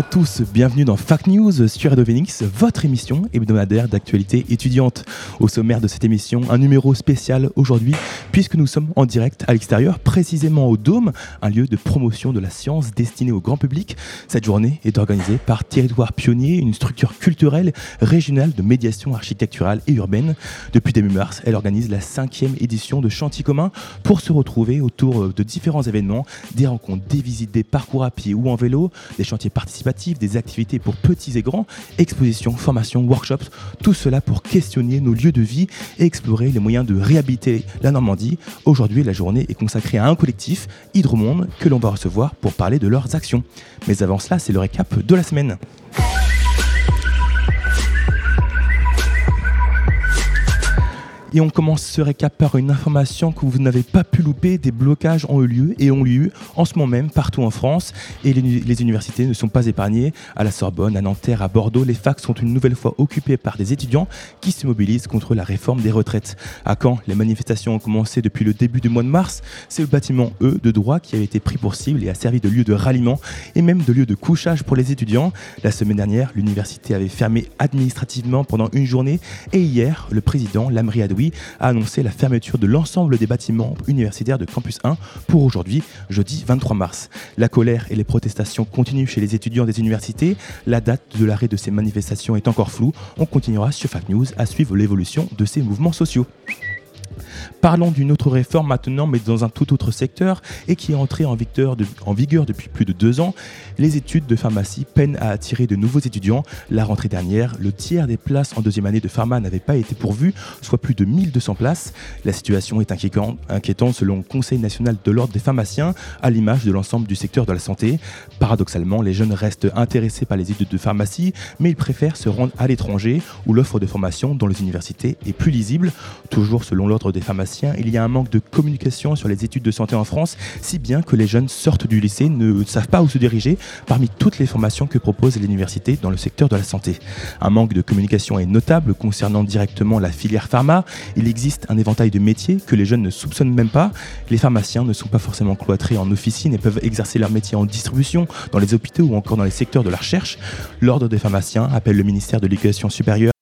Et à tous, bienvenue dans Fact News sur Radio votre émission hebdomadaire d'actualité étudiante. Au sommaire de cette émission, un numéro spécial aujourd'hui, puisque nous sommes en direct à l'extérieur, précisément au Dôme, un lieu de promotion de la science destiné au grand public. Cette journée est organisée par Territoire Pionnier, une structure culturelle régionale de médiation architecturale et urbaine. Depuis début mars, elle organise la cinquième édition de Chantier commun pour se retrouver autour de différents événements, des rencontres, des visites, des parcours à pied ou en vélo, des chantiers participatifs des activités pour petits et grands, expositions, formations, workshops, tout cela pour questionner nos lieux de vie et explorer les moyens de réhabiliter la Normandie. Aujourd'hui, la journée est consacrée à un collectif, Hydromonde, que l'on va recevoir pour parler de leurs actions. Mais avant cela, c'est le récap de la semaine. Et on commence ce récap par une information que vous n'avez pas pu louper. Des blocages ont eu lieu et ont lieu en ce moment même partout en France. Et les, universités ne sont pas épargnées. À la Sorbonne, à Nanterre, à Bordeaux, les facs sont une nouvelle fois occupées par des étudiants qui se mobilisent contre la réforme des retraites. À Caen, les manifestations ont commencé depuis le début du mois de mars. C'est le bâtiment E de droit qui a été pris pour cible et a servi de lieu de ralliement et même de lieu de couchage pour les étudiants. La semaine dernière, l'université avait fermé administrativement pendant une journée et hier, le président Lamri a annoncé la fermeture de l'ensemble des bâtiments universitaires de Campus 1 pour aujourd'hui, jeudi 23 mars. La colère et les protestations continuent chez les étudiants des universités. La date de l'arrêt de ces manifestations est encore floue. On continuera sur Fact News à suivre l'évolution de ces mouvements sociaux. Parlons d'une autre réforme maintenant, mais dans un tout autre secteur et qui est entrée en vigueur, depuis plus de deux ans. Les études de pharmacie peinent à attirer de nouveaux étudiants. La rentrée dernière, le tiers des places en deuxième année de pharma n'avait pas été pourvu, soit plus de 1200 places. La situation est inquiétante, inquiétante selon le Conseil national de l'ordre des pharmaciens, à l'image de l'ensemble du secteur de la santé. Paradoxalement, les jeunes restent intéressés par les études de pharmacie, mais ils préfèrent se rendre à l'étranger où l'offre de formation dans les universités est plus lisible. Toujours selon l'ordre des pharmaciens, il y a un manque de communication sur les études de santé en France, si bien que les jeunes sortent du lycée ne savent pas où se diriger parmi toutes les formations que propose l'université dans le secteur de la santé. Un manque de communication est notable concernant directement la filière pharma. Il existe un éventail de métiers que les jeunes ne soupçonnent même pas. Les pharmaciens ne sont pas forcément cloîtrés en officine et peuvent exercer leur métier en distribution, dans les hôpitaux ou encore dans les secteurs de la recherche. L'ordre des pharmaciens appelle le ministère de l'Éducation supérieure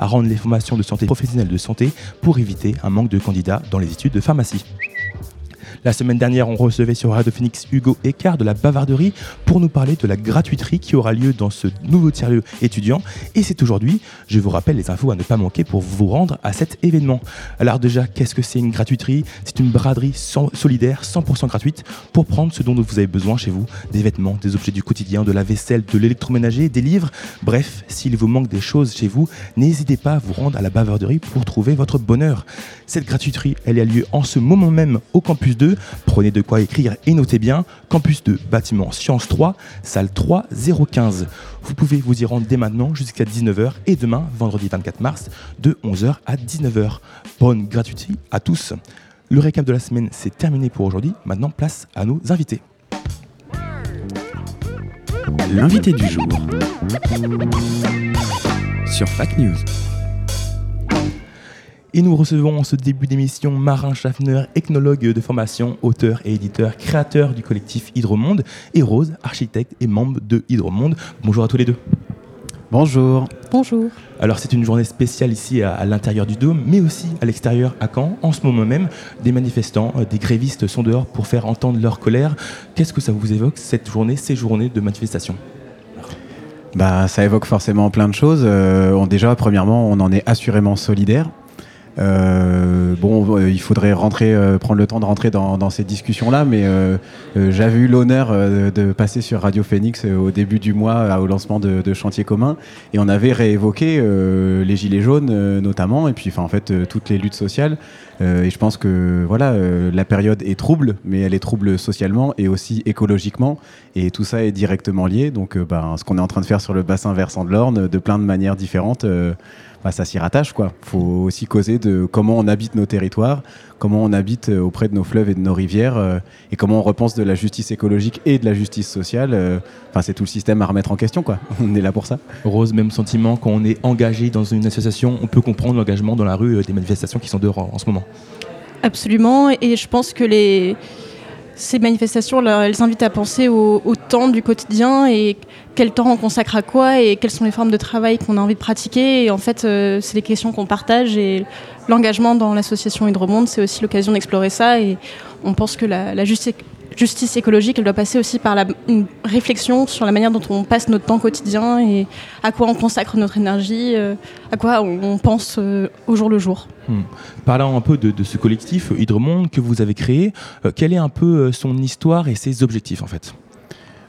à rendre les formations de santé professionnelle de santé pour éviter un manque de candidats dans les études de pharmacie. La semaine dernière, on recevait sur Radio Phoenix Hugo Écart de la Bavarderie pour nous parler de la gratuiterie qui aura lieu dans ce nouveau tiers-lieu étudiant. Et c'est aujourd'hui, je vous rappelle les infos à ne pas manquer pour vous rendre à cet événement. Alors déjà, qu'est-ce que c'est une gratuiterie? C'est une braderie solidaire, 100% gratuite, pour prendre ce dont vous avez besoin chez vous. Des vêtements, des objets du quotidien, de la vaisselle, de l'électroménager, des livres. Bref, s'il vous manque des choses chez vous, n'hésitez pas à vous rendre à la Bavarderie pour trouver votre bonheur. Cette gratuiterie, elle a lieu en ce moment même au campus 2. Prenez de quoi écrire et notez bien. Campus 2, bâtiment Sciences 3, salle 3 015. Vous pouvez vous y rendre dès maintenant jusqu'à 19h et demain, vendredi 24 mars, de 11h à 19h. Bonne gratuité à tous. Le récap de la semaine, c'est terminé pour aujourd'hui. Maintenant, place à nos invités. L'invité du jour sur Fact News. Et nous recevons en ce début d'émission Marin Schaffner, ethnologue de formation, auteur et éditeur, créateur du collectif Hydromonde, et Rose, architecte et membre de Hydromonde. Bonjour à tous les deux. Bonjour. Bonjour. Alors c'est une journée spéciale ici à, à l'intérieur du Dôme, mais aussi à l'extérieur à Caen. En ce moment même, des manifestants, euh, des grévistes sont dehors pour faire entendre leur colère. Qu'est-ce que ça vous évoque cette journée, ces journées de manifestation? Bah, ça évoque forcément plein de choses. Euh, on- déjà, premièrement, on en est assurément solidaire. Euh, bon, euh, il faudrait rentrer, euh, prendre le temps de rentrer dans, dans ces discussions-là, mais j'avais eu l'honneur de passer sur Radio Phoenix au début du mois au lancement de, de Chantier commun, et on avait réévoqué les gilets jaunes notamment, et puis en fait toutes les luttes sociales. Et je pense que voilà, la période est trouble, mais elle est trouble socialement et aussi écologiquement, et tout ça est directement lié. Donc, ben, ce qu'on est en train de faire sur le bassin versant de l'Orne, de plein de manières différentes, bah, ça s'y rattache. Quoi. Faut aussi causer de comment on habite nos territoires, comment on habite euh, auprès de nos fleuves et de nos rivières, euh, et comment on repense de la justice écologique et de la justice sociale. euh, Enfin, c'est tout le système à remettre en question. Quoi. On est là pour ça. Rose, même sentiment, quand on est engagé dans une association, on peut comprendre l'engagement dans la rue euh, des manifestations qui sont dehors en, en ce moment. Absolument, et je pense que les, ces manifestations, elles invitent à penser au, temps du quotidien et quel temps on consacre à quoi et quelles sont les formes de travail qu'on a envie de pratiquer. Et en fait, euh, c'est des questions qu'on partage et l'engagement dans l'association Hydromonde, c'est aussi l'occasion d'explorer ça. Et on pense que la, la justice écologique, elle doit passer aussi par une réflexion sur la manière dont on passe notre temps quotidien et à quoi on consacre notre énergie, euh, à quoi on, pense euh, au jour le jour. Hmm. Parlant un peu de, ce collectif Hydromonde que vous avez créé, euh, quelle est un peu euh, son histoire et ses objectifs en fait?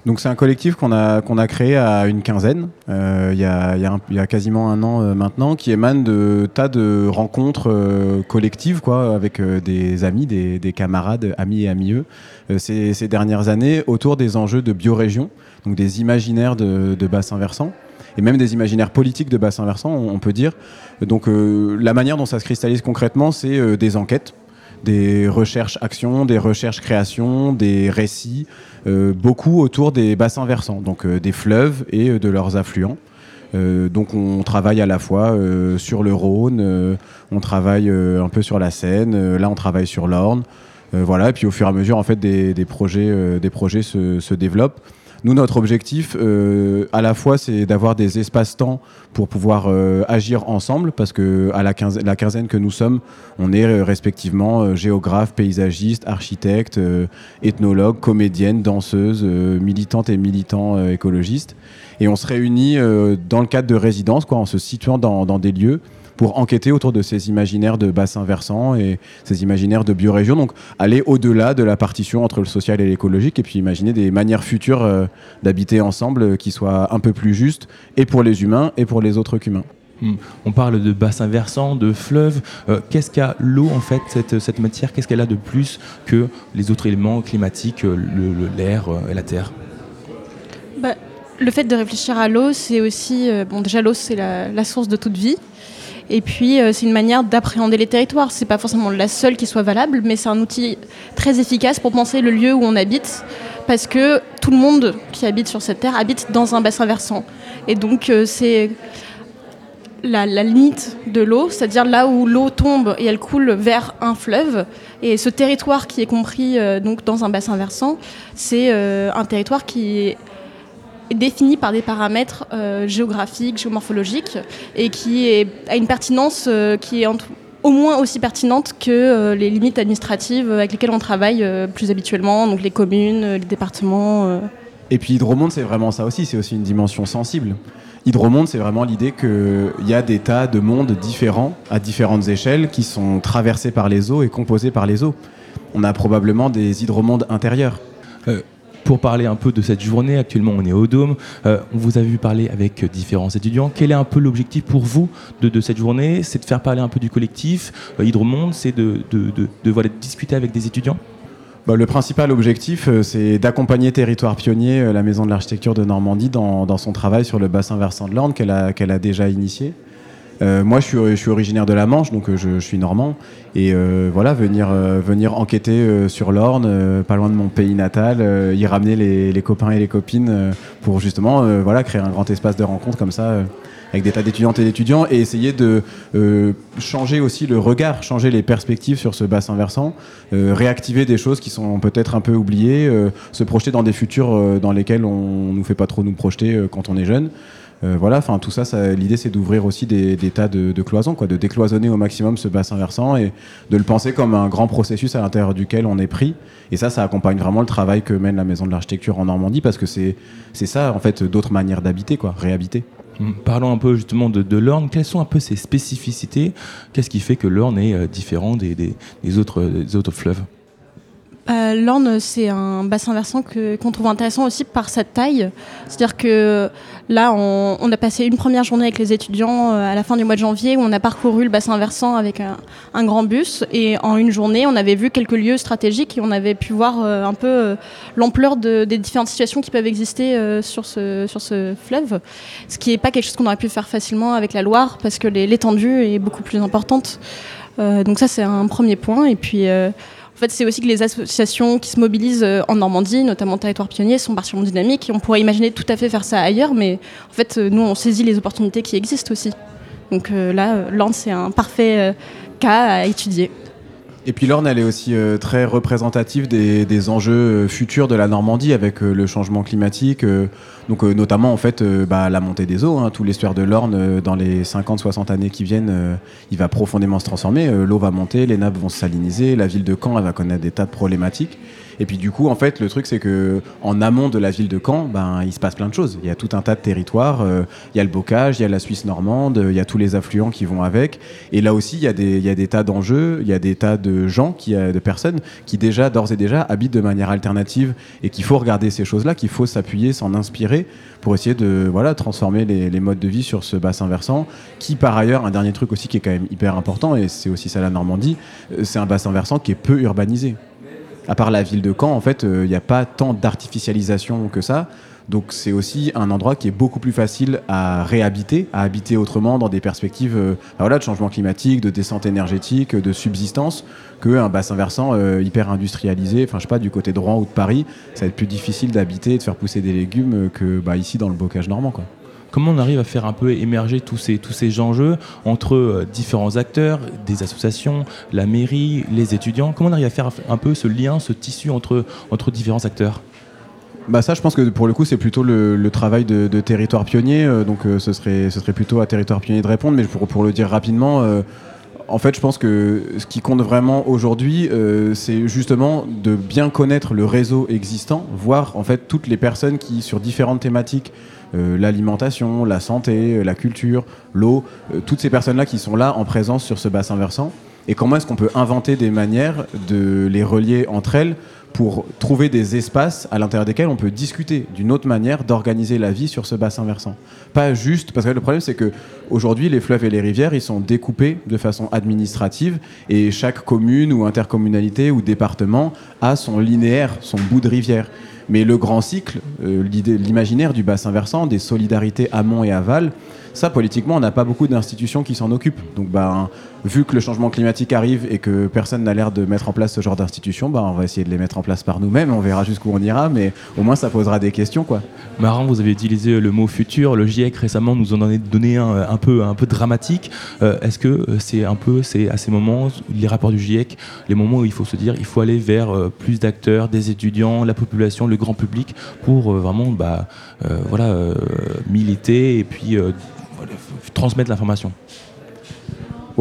Donc c'est un collectif qu'on a, qu'on a créé à une quinzaine, euh, il y, a, y y a quasiment un an euh, maintenant, qui émane de tas de rencontres euh, collectives quoi, avec des amis, des, des camarades, amis et amieux, ces, ces dernières années autour des enjeux de biorégion, donc des imaginaires de, de bassin versant. Et même des imaginaires politiques de bassin versant, on, on peut dire. Donc la manière dont ça se cristallise concrètement, c'est des enquêtes, des recherches-actions, des recherches-créations, des récits, beaucoup autour des bassins versants, donc euh, des fleuves et euh, de leurs affluents. Euh, donc on travaille à la fois euh, sur le Rhône, euh, on travaille euh, un peu sur la Seine, euh, là on travaille sur l'Orne, Euh, voilà. Et puis au fur et à mesure en fait des, projets, euh, des projets se développent. Nous, notre objectif, euh, à la fois, c'est d'avoir des espaces-temps pour pouvoir euh, agir ensemble, parce que à la, quinzaine, que nous sommes, on est euh, respectivement architectes, euh, ethnologues, comédiennes, danseuses, euh, militantes et militants euh, écologistes. Et on se réunit dans le cadre de résidences, quoi, en se situant dans des lieux pour enquêter autour de ces imaginaires de bassins versants et ces imaginaires de biorégion. Donc aller au-delà de la partition entre le social et l'écologique et puis imaginer des manières futures euh, d'habiter ensemble euh, qui soient un peu plus justes et pour les humains et pour les autres qu'humains. Hmm. On parle de bassin versant, de fleuve. Euh, qu'est-ce qu'a l'eau en fait, cette, cette matière? Qu'est-ce qu'elle a de plus que les autres éléments climatiques, euh, le- le- l'air et la terre? Bah, le fait de réfléchir à l'eau, c'est aussi. euh, bon, déjà, l'eau, c'est la, la source de toute vie. Et puis, euh, c'est une manière d'appréhender les territoires. C'est pas forcément la seule qui soit valable, mais c'est un outil très efficace pour penser le lieu où on habite. Parce que tout le monde qui habite sur cette terre habite dans un bassin versant. Et donc, euh, c'est la, limite de l'eau, c'est-à-dire là où l'eau tombe et elle coule vers un fleuve. Et ce territoire qui est compris euh, donc dans un bassin versant, c'est un territoire qui est est défini par des paramètres euh, géographiques, géomorphologiques, et qui est, a une pertinence euh, qui est en tout- au moins aussi pertinente que euh, les limites administratives avec lesquelles on travaille euh, plus habituellement, donc les communes, euh, les départements. euh. Et puis Hydromonde, c'est vraiment ça aussi, c'est aussi une dimension sensible. Hydromonde, c'est vraiment l'idée qu'il y a des tas de mondes différents, à différentes échelles, qui sont traversés par les eaux et composés par les eaux. On a probablement des hydromondes intérieurs. Pour parler un peu de cette journée, actuellement on est au Dôme, Euh, on vous a vu parler avec différents étudiants. Quel est un peu l'objectif pour vous de, de cette journée? C'est de faire parler un peu du collectif euh, Hydromonde, c'est de, de, de, voilà, discuter avec des étudiants? Bah, le principal objectif, euh, c'est d'accompagner Territoire Pionnier, euh, la Maison de l'Architecture de Normandie, dans, dans son travail sur le bassin versant de l'Orne qu'elle a, qu'elle a déjà initié. Euh, moi, je suis, je suis originaire de la Manche, donc euh, je, je suis normand. Et euh, voilà, venir, euh, venir enquêter euh, sur l'Orne, euh, pas loin de mon pays natal, y ramener les, les copains et les copines pour justement voilà, créer un grand espace de rencontre comme ça. avec des tas d'étudiantes et d'étudiants et essayer de changer aussi le regard, changer les perspectives sur ce bassin versant, réactiver des choses qui sont peut-être un peu oubliées, se projeter dans des futurs dans lesquels on nous fait pas trop nous projeter quand on est jeune. Euh, voilà, enfin tout ça, ça l'idée c'est d'ouvrir aussi des, des tas de, de cloisons, quoi, de décloisonner au maximum ce bassin versant et de le penser comme un grand processus à l'intérieur duquel on est pris. Et ça, ça accompagne vraiment le travail que mène la Maison de l'Architecture en Normandie parce que c'est c'est ça en fait d'autres manières d'habiter, quoi, réhabiter. Mm. Parlons un peu justement de, de l'Orne. Quelles sont un peu ses spécificités? Qu'est-ce qui fait que l'Orne est euh, différent des, des- des autres, des autres fleuves? Euh, L'Orne, c'est un bassin versant qu'on trouve intéressant aussi par sa taille. C'est-à-dire que là, on, a passé une première journée avec les étudiants euh, à la fin du mois de janvier où on a parcouru le bassin versant avec un, grand bus. Et en une journée, on avait vu quelques lieux stratégiques et on avait pu voir euh, un peu euh, l'ampleur de- des différentes situations qui peuvent exister sur, ce, sur ce fleuve. Ce qui n'est pas quelque chose qu'on aurait pu faire facilement avec la Loire parce que l'étendue est beaucoup plus importante. Donc ça, c'est un premier point. Et puis... fait, c'est aussi que les associations qui se mobilisent euh, en Normandie, notamment Territoire Pionnier, sont particulièrement dynamiques. Et on pourrait imaginer tout à fait faire ça ailleurs, mais en fait, euh, nous, on saisit les opportunités qui existent aussi. Donc euh, là, l'Orne, c'est un parfait cas à étudier. Et puis l'Orne, elle est aussi euh, très représentative des, des enjeux euh, futurs de la Normandie avec euh, le changement climatique, euh, donc euh, notamment en fait bah, la montée des eaux. Hein, tout l'estuaire de l'Orne, dans les 50-60 années qui viennent, il va profondément se transformer. L'eau va monter, les nappes vont se saliniser, la ville de Caen, elle va connaître des tas de problématiques. Et puis du coup, en fait, le truc c'est que en amont de la ville de Caen, ben il se passe plein de choses. Il y a tout un tas de territoires. euh, il y a le bocage, il y a la Suisse normande, euh, il y a tous les affluents qui vont avec. Et là aussi, il y a des, tas d'enjeux, il y a des tas de gens, qui, euh, de personnes qui déjà, d'ores et déjà, habitent de manière alternative et qu'il faut regarder ces choses-là, qu'il faut s'appuyer, s'en inspirer pour essayer de voilà transformer les, les modes de vie sur ce bassin versant. Qui par ailleurs, un dernier truc aussi qui est quand même hyper important et c'est aussi ça la Normandie, c'est un bassin versant qui est peu urbanisé à part la ville de Caen, en fait, il n'y a pas tant d'artificialisation que ça. Donc c'est aussi un endroit qui est beaucoup plus facile à réhabiter, à habiter autrement dans des perspectives euh, bah voilà, de changement climatique, de descente énergétique, de subsistance, qu'un bassin versant euh, hyper industrialisé, enfin je sais pas, du côté de Rouen ou de Paris, ça va être plus difficile d'habiter et de faire pousser des légumes euh, que bah, ici dans le bocage normand. Quoi. Comment on arrive à faire un peu émerger tous ces, tous ces enjeux entre euh, différents acteurs, des associations, la mairie, les étudiants? Comment on arrive à faire un peu ce lien, ce tissu entre, entre différents acteurs? Bah ça, je pense que pour le coup, c'est plutôt le, travail de, territoire pionnier. euh, donc, euh, ce serait, ce serait plutôt à territoire pionnier de répondre. Mais pour, pour le dire rapidement, en fait, je pense que ce qui compte vraiment aujourd'hui, c'est justement de bien connaître le réseau existant, voir en fait toutes les personnes qui, sur différentes thématiques, euh, l'alimentation, la santé, euh, la culture, l'eau, euh, toutes ces personnes-là qui sont là en présence sur ce bassin versant. Et comment est-ce qu'on peut inventer des manières de les relier entre elles pour trouver des espaces à l'intérieur desquels on peut discuter d'une autre manière d'organiser la vie sur ce bassin versant. Pas juste, parce que le problème c'est que aujourd'hui les fleuves et les rivières ils sont découpés de façon administrative et chaque commune ou intercommunalité ou département a son linéaire, son bout de rivière. Mais le grand cycle, euh, l'imaginaire du bassin versant, des solidarités amont et aval, ça, politiquement, on n'a pas beaucoup d'institutions qui s'en occupent. Donc, ben, vu que le changement climatique arrive et que personne n'a l'air de mettre en place ce genre d'institutions, ben, on va essayer de les mettre en place par nous-mêmes. On verra jusqu'où on ira, mais au moins, ça posera des questions, quoi. Marin, vous avez utilisé le mot futur. Le GIEC récemment nous en a donné un un peu, un peu dramatique. Euh, Est-ce que euh, c'est un peu, c'est à ces moments, les rapports du GIEC, les moments où il faut se dire, il faut aller vers euh, plus d'acteurs, des étudiants, la population, le grand public, pour vraiment, bah, voilà, militer et puis transmettre l'information?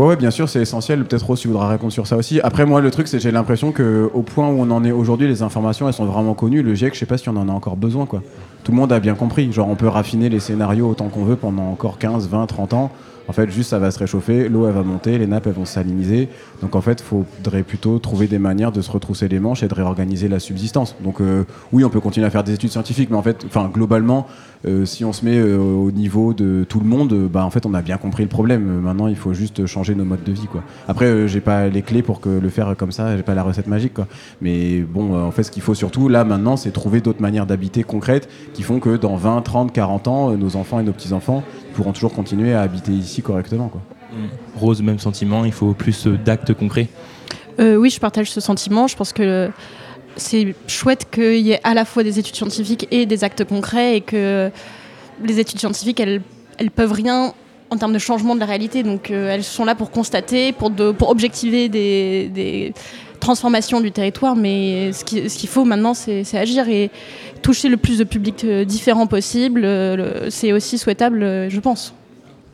Ouais, bien sûr, c'est essentiel. Peut-être Rose, tu voudras répondre sur ça aussi. Après, moi, le truc, c'est que j'ai l'impression qu'au point où on en est aujourd'hui, les informations, elles sont vraiment connues. Le GIEC, je sais pas si on en a encore besoin, quoi. Tout le monde a bien compris. Genre, on peut raffiner les scénarios autant qu'on veut pendant encore 15, 20, 30 ans. En fait, juste ça va se réchauffer, l'eau va monter, les nappes elles vont se saliniser. Donc en fait, il faudrait plutôt trouver des manières de se retrousser les manches et de réorganiser la subsistance. Donc euh, oui, on peut continuer à faire des études scientifiques, mais en fait, enfin globalement, euh, si on se met euh, au niveau de tout le monde, bah en fait, on a bien compris le problème. Maintenant, il faut juste changer nos modes de vie, quoi. Après, j'ai pas les clés pour le faire comme ça, j'ai pas la recette magique. Mais bon, en fait, ce qu'il faut surtout là maintenant, c'est trouver d'autres manières d'habiter concrètes qui font que dans 20, 30, 40 ans, nos enfants et nos petits enfants pourront toujours continuer à habiter ici correctement, quoi. Rose, même sentiment, il faut plus euh, d'actes concrets. Euh, oui, je partage ce sentiment. Je pense que c'est chouette qu'il y ait à la fois des études scientifiques et des actes concrets et que les études scientifiques, elles, elles peuvent rien en termes de changement de la réalité. Donc euh, elles sont là pour constater, pour, de- pour objectiver des, des transformations du territoire. Mais ce qui- ce qu'il faut maintenant, c'est c'est agir et toucher le plus de publics euh, différents possible. Euh, C'est aussi souhaitable, euh, je pense.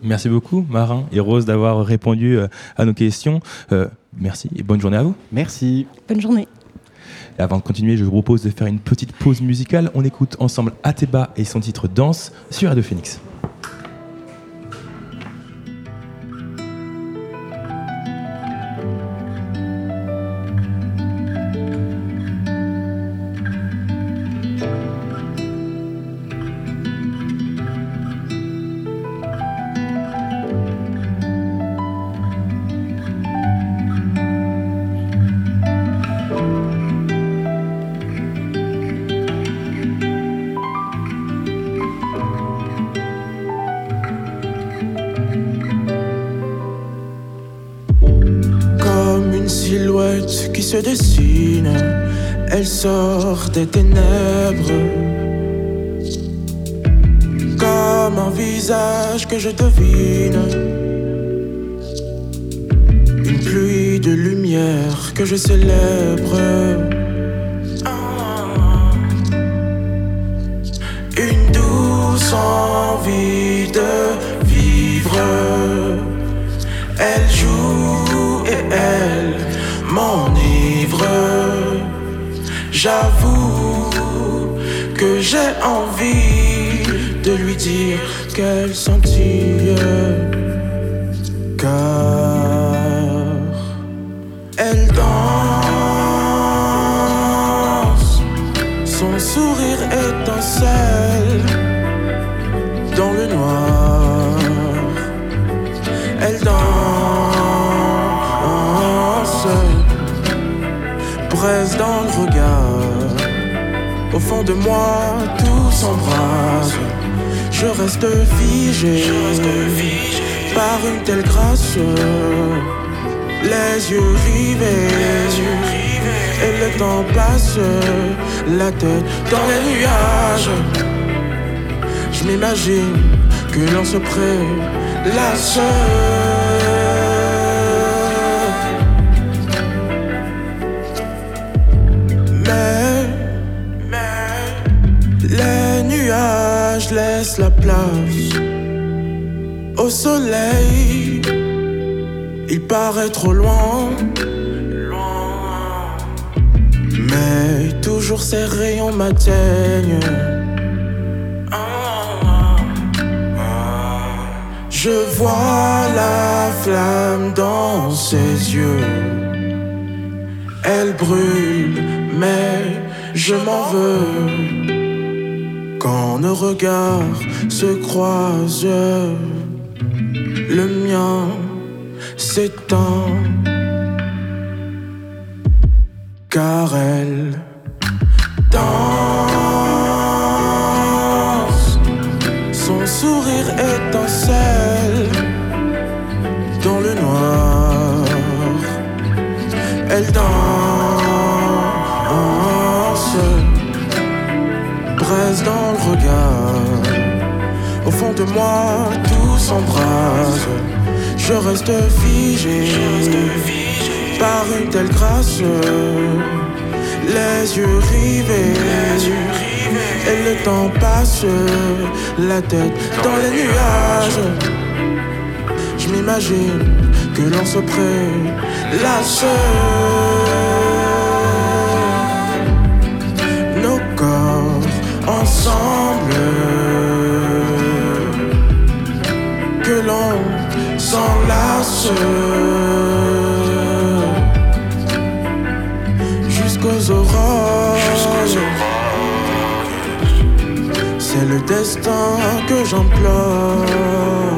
Merci beaucoup, Marin et Rose, d'avoir répondu à nos questions. Euh, merci et bonne journée à vous. Merci. Bonne journée. Et avant de continuer, je vous propose de faire une petite pause musicale. On écoute ensemble Ateba et son titre Danse sur Radio Phoenix. Des ténèbres. Comme un visage que je devine. Une pluie de lumière que je célèbre. Ah. Une douce envie de vivre. Elle joue et elle m'enivre. J'avoue j'ai envie de lui dire qu'elle scintille. De moi, tout s'embrase. Je reste figé, par une telle grâce. Les yeux rivés, et le temps passe, la tête dans les nuages. Je m'imagine que l'on se prélasse. Mais, laissent la place au soleil. Il paraît trop loin, loin. mais toujours ses rayons m'atteignent. Je vois la flamme dans ses yeux. Elle brûle, mais je m'en veux. Quand nos regards se croisent, le mien s'éteint. Car elle danse, son sourire étincelle dans le noir. Elle danse, dans le regard. Au fond de moi, tout s'embrase. Je reste figé, par une telle grâce. Les yeux rivés, et le temps passe, la tête dans les nuages. Je m'imagine que l'on se prélasse. Nos s'enlace. Jusqu'aux aurores. C'est le destin que j'implore.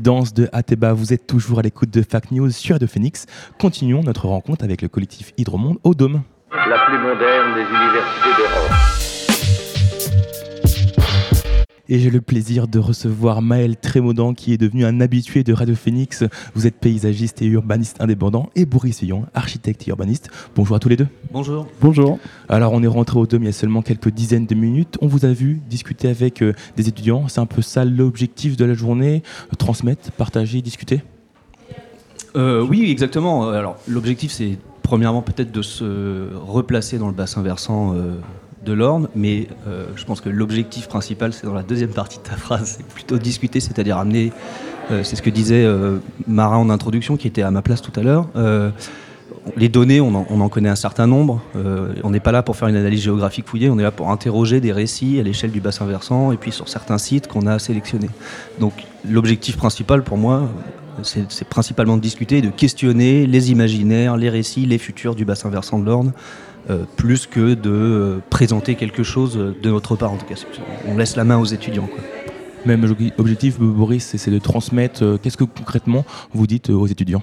Danse de Ateba. Vous êtes toujours à l'écoute de Fact News sur de Phoenix. Continuons notre rencontre avec le collectif Hydromonde au Dôme. Et j'ai le plaisir de recevoir Maël Trémaudan qui est devenu un habitué de Radio Phoenix. Vous êtes paysagiste et urbaniste indépendant et Boris Fillon, architecte et urbaniste. Bonjour à tous les deux. Bonjour. Bonjour. Alors on est rentré au Dôme il y a seulement quelques dizaines de minutes. On vous a vu discuter avec euh, des étudiants. C'est un peu ça l'objectif de la journée. Euh, transmettre, partager, discuter. Euh, oui, exactement. Alors, l'objectif, c'est premièrement peut-être de se replacer dans le bassin versant euh, de l'Orne, mais euh, je pense que l'objectif principal, c'est dans la deuxième partie de ta phrase, c'est plutôt discuter, c'est-à-dire amener, euh, c'est ce que disait euh, Marin en introduction, qui était à ma place tout à l'heure. les données, on en, on en connaît un certain nombre. On n'est pas là pour faire une analyse géographique fouillée, on est là pour interroger des récits à l'échelle du bassin versant et puis sur certains sites qu'on a sélectionnés. Donc l'objectif principal pour moi, c'est principalement de discuter, de questionner les imaginaires, les récits, les futurs du bassin versant de l'Orne, plus que de euh, présenter quelque chose de notre part en tout cas. On laisse la main aux étudiants. Même obje- objectif, Boris, c'est- de transmettre. euh, Qu'est-ce que concrètement vous dites euh, aux étudiants?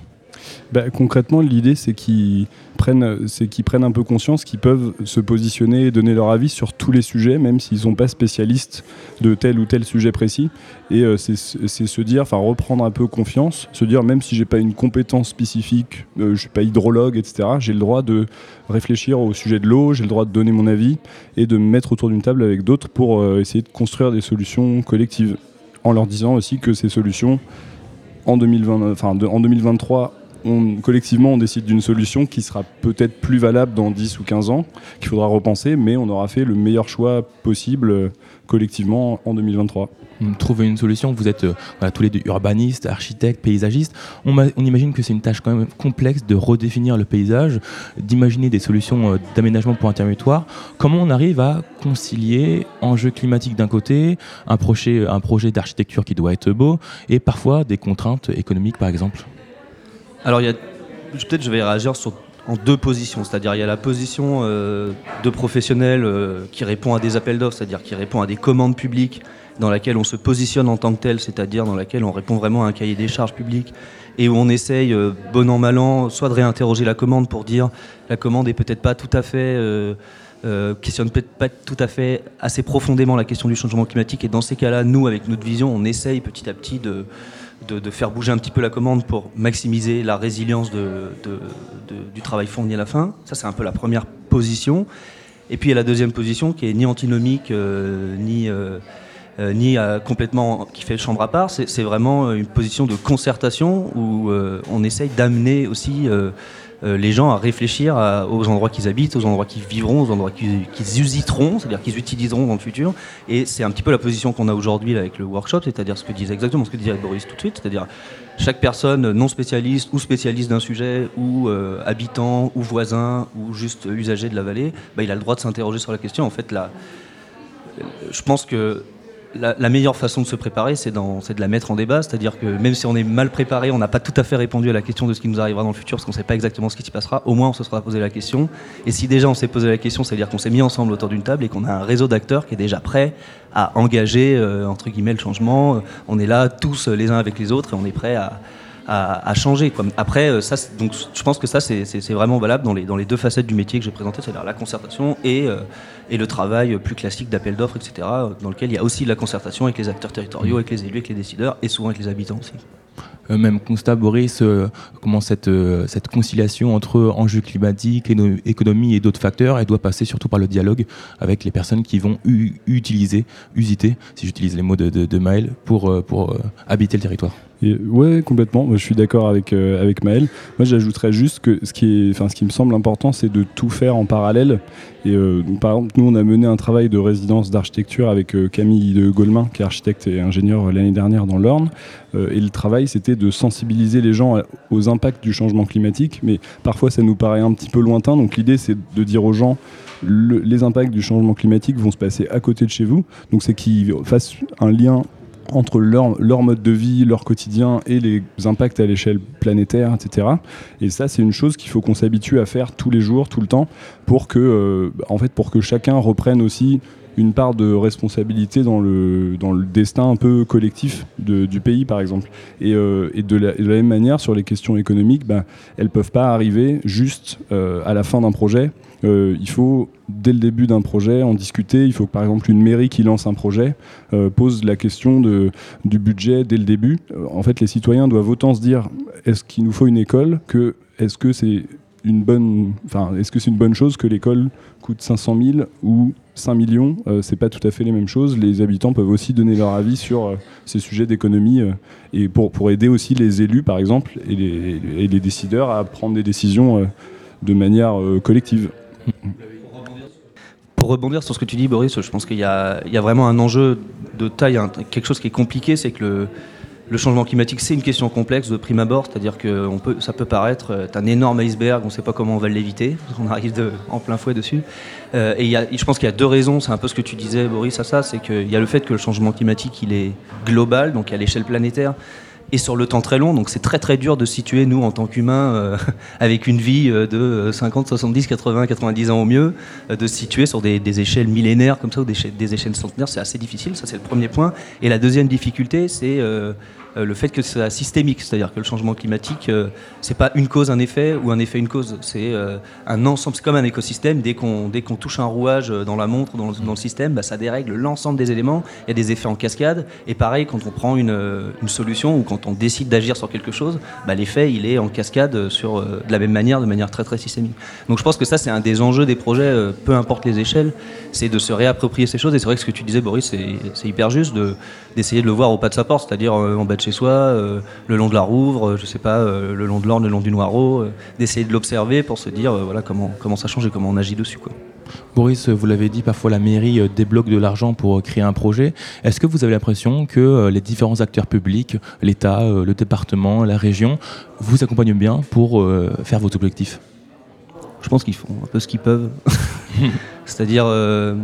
Bah, concrètement, l'idée, c'est qu'ils prennent, c'est qu'ils prennent un peu conscience qu'ils peuvent se positionner et donner leur avis sur tous les sujets, même s'ils ne sont pas spécialistes de tel ou tel sujet précis. Et euh, c'est se dire, enfin, reprendre un peu confiance, se dire, même si j'ai pas une compétence spécifique, euh, je suis pas hydrologue, etc., j'ai le droit de réfléchir au sujet de l'eau, j'ai le droit de donner mon avis et de me mettre autour d'une table avec d'autres pour euh, essayer de construire des solutions collectives, en leur disant aussi que ces solutions en, 2020, enfin, de- en 2023, collectivement, on décide d'une solution qui sera peut-être plus valable dans 10 ou 15 ans, qu'il faudra repenser, mais on aura fait le meilleur choix possible euh, collectivement en 2023. Hum, Trouver une solution, vous êtes euh, tous les deux urbanistes, architectes, paysagistes. On imagine que c'est une tâche quand même complexe de redéfinir le paysage, d'imaginer des solutions euh, d'aménagement pour un territoire. Comment on arrive à concilier enjeux climatiques d'un côté, un projet, un projet d'architecture qui doit être beau, et parfois des contraintes économiques par exemple? Alors, peut-être je vais réagir sur, en deux positions. C'est-à-dire, il y a la position euh, de professionnel euh, qui répond à des appels d'offres, c'est-à-dire qui répond à des commandes publiques dans laquelle on se positionne en tant que tel, c'est-à-dire dans laquelle on répond vraiment à un cahier des charges public et où on essaye, euh, bon an, mal an, soit de réinterroger la commande pour dire la commande est peut-être pas tout à fait. questionne peut-être pas tout à fait assez profondément la question du changement climatique et dans ces cas-là, nous, avec notre vision, on essaye petit à petit de, de, faire bouger un petit peu la commande pour maximiser la résilience du travail fourni à la fin. Ça, c'est un peu la première position. Et puis il y a la deuxième position qui est ni antinomique, euh, ni, euh, euh, ni complètement qui fait chambre à part. C'est vraiment une position de concertation où on essaye d'amener aussi les gens à réfléchir aux endroits qu'ils habitent, aux endroits qu'ils vivront, aux endroits qu'ils usiteront, c'est-à-dire qu'ils utiliseront dans le futur. Et c'est un petit peu la position qu'on a aujourd'hui avec le workshop, c'est-à-dire ce que disait exactement ce que disait Boris tout de suite, c'est-à-dire chaque personne non spécialiste ou spécialiste d'un sujet ou euh, habitant ou voisin ou juste usager de la vallée, bah, il a le droit de s'interroger sur la question. En fait, là, je pense que la, meilleure façon de se préparer, c'est de la mettre en débat. C'est-à-dire que même si on est mal préparé, on n'a pas tout à fait répondu à la question de ce qui nous arrivera dans le futur, parce qu'on ne sait pas exactement ce qui s'y passera, au moins on se sera posé la question. Et si déjà on s'est posé la question, c'est-à-dire qu'on s'est mis ensemble autour d'une table et qu'on a un réseau d'acteurs qui est déjà prêt à engager, euh, entre guillemets, le changement. On est là tous euh, les uns avec les autres et on est prêt à, changer. Après, euh, donc, je pense que ça, c'est vraiment valable dans les, deux facettes du métier que j'ai présenté, c'est-à-dire la concertation et, euh, et le travail plus classique d'appel d'offres, etc., dans lequel il y a aussi de la concertation avec les acteurs territoriaux, avec les élus, avec les décideurs et souvent avec les habitants aussi. Euh, même constat, Boris, euh, comment cette, euh, cette conciliation entre enjeux climatiques, économie et d'autres facteurs, elle doit passer surtout par le dialogue avec les personnes qui vont utiliser, usiter, si j'utilise les mots de, de, de Maël, pour, euh, pour euh, habiter le territoire. Et ouais, complètement. Moi, je suis d'accord avec, euh, avec Maël. Moi, j'ajouterais juste que ce qui, est, enfin, ce qui me semble important, c'est de tout faire en parallèle. Et euh, donc, par exemple, nous, on a mené un travail de résidence d'architecture avec euh, Camille de Gaulmin, qui est architecte et ingénieur euh, l'année dernière dans l'Orne. Euh, et le travail, c'était de sensibiliser les gens aux impacts du changement climatique. Mais parfois, ça nous paraît un petit peu lointain. Donc, l'idée, c'est de dire aux gens le- les impacts du changement climatique vont se passer à côté de chez vous. Donc, c'est qu'ils fassent un lien entre leur, leur mode de vie, leur quotidien et les impacts à l'échelle planétaire, etc. Et ça, c'est une chose qu'il faut qu'on s'habitue à faire tous les jours, tout le temps, pour que, euh, en fait, pour que chacun reprenne aussi une part de responsabilité dans le, dans le destin un peu collectif du pays, par exemple. Et, euh, et de, la, de la même manière, sur les questions économiques, bah, elles peuvent pas arriver juste euh, à la fin d'un projet. Euh, il faut, dès le début d'un projet, en discuter. Il faut que, par exemple, une mairie qui lance un projet pose la question de, du budget dès le début. En fait, les citoyens doivent autant se dire est-ce qu'il nous faut une école que est-ce que c'est une bonne, enfin, est-ce que c'est une bonne chose que l'école coûte 500 000 ou 5 millions Euh, C'est pas tout à fait les mêmes choses. Les habitants peuvent aussi donner leur avis sur euh, ces sujets d'économie euh, et pour, pour aider aussi les élus, par exemple, et les, décideurs à prendre des décisions euh, de manière collective. Pour rebondir sur ce que tu dis, Boris, je pense qu'il y, y a vraiment un enjeu de taille, quelque chose qui est compliqué, c'est que le, le changement climatique, c'est une question complexe de prime abord, c'est-à-dire que ça peut paraître euh, un énorme iceberg, on ne sait pas comment on va l'éviter, on arrive en plein fouet dessus. Euh, et, je pense qu'il y a deux raisons, c'est un peu ce que tu disais, Boris, à ça, c'est qu'il y a le fait que le changement climatique, il est global, donc à l'échelle planétaire, et sur le temps très long, donc c'est très très dur de situer, nous, en tant qu'humains, euh, avec une vie euh, de 50, 70, 80, 90 ans au mieux, euh, de se situer sur des, échelles millénaires comme ça, ou des, échelles- centenaires, c'est assez difficile, ça c'est le premier point. Et la deuxième difficulté, c'est le fait que c'est systémique, c'est-à-dire que le changement climatique, c'est pas une cause, un effet, ou un effet, une cause, c'est un ensemble, c'est comme un écosystème, dès qu'on qu'on touche un rouage dans la montre, dans le, système, bah, ça dérègle l'ensemble des éléments, il y a des effets en cascade, et pareil, quand on prend une solution, ou quand on décide d'agir sur quelque chose, bah, l'effet, il est en cascade sur, euh, de la même manière, de manière très systémique. Donc je pense que ça, c'est un des enjeux des projets, euh, peu importe les échelles, c'est de se réapproprier ces choses, et c'est vrai que ce que tu disais, Boris, c'est hyper juste, de- d'essayer de le voir au pas de sa porte, c'est-à-dire euh, en bas de chez soi, le long de la Rouvre, je sais pas, le long de l'Orne, le long du Noireau, d'essayer de l'observer pour se dire voilà comment, comment ça change et comment on agit dessus. Quoi. Boris, vous l'avez dit, parfois la mairie euh, débloque de l'argent pour euh, créer un projet. Est-ce que vous avez l'impression que euh, les différents acteurs publics, l'État, le département, la région, vous accompagnent bien pour faire vos objectifs Je pense qu'ils font un peu ce qu'ils peuvent. C'est-à-dire, euh,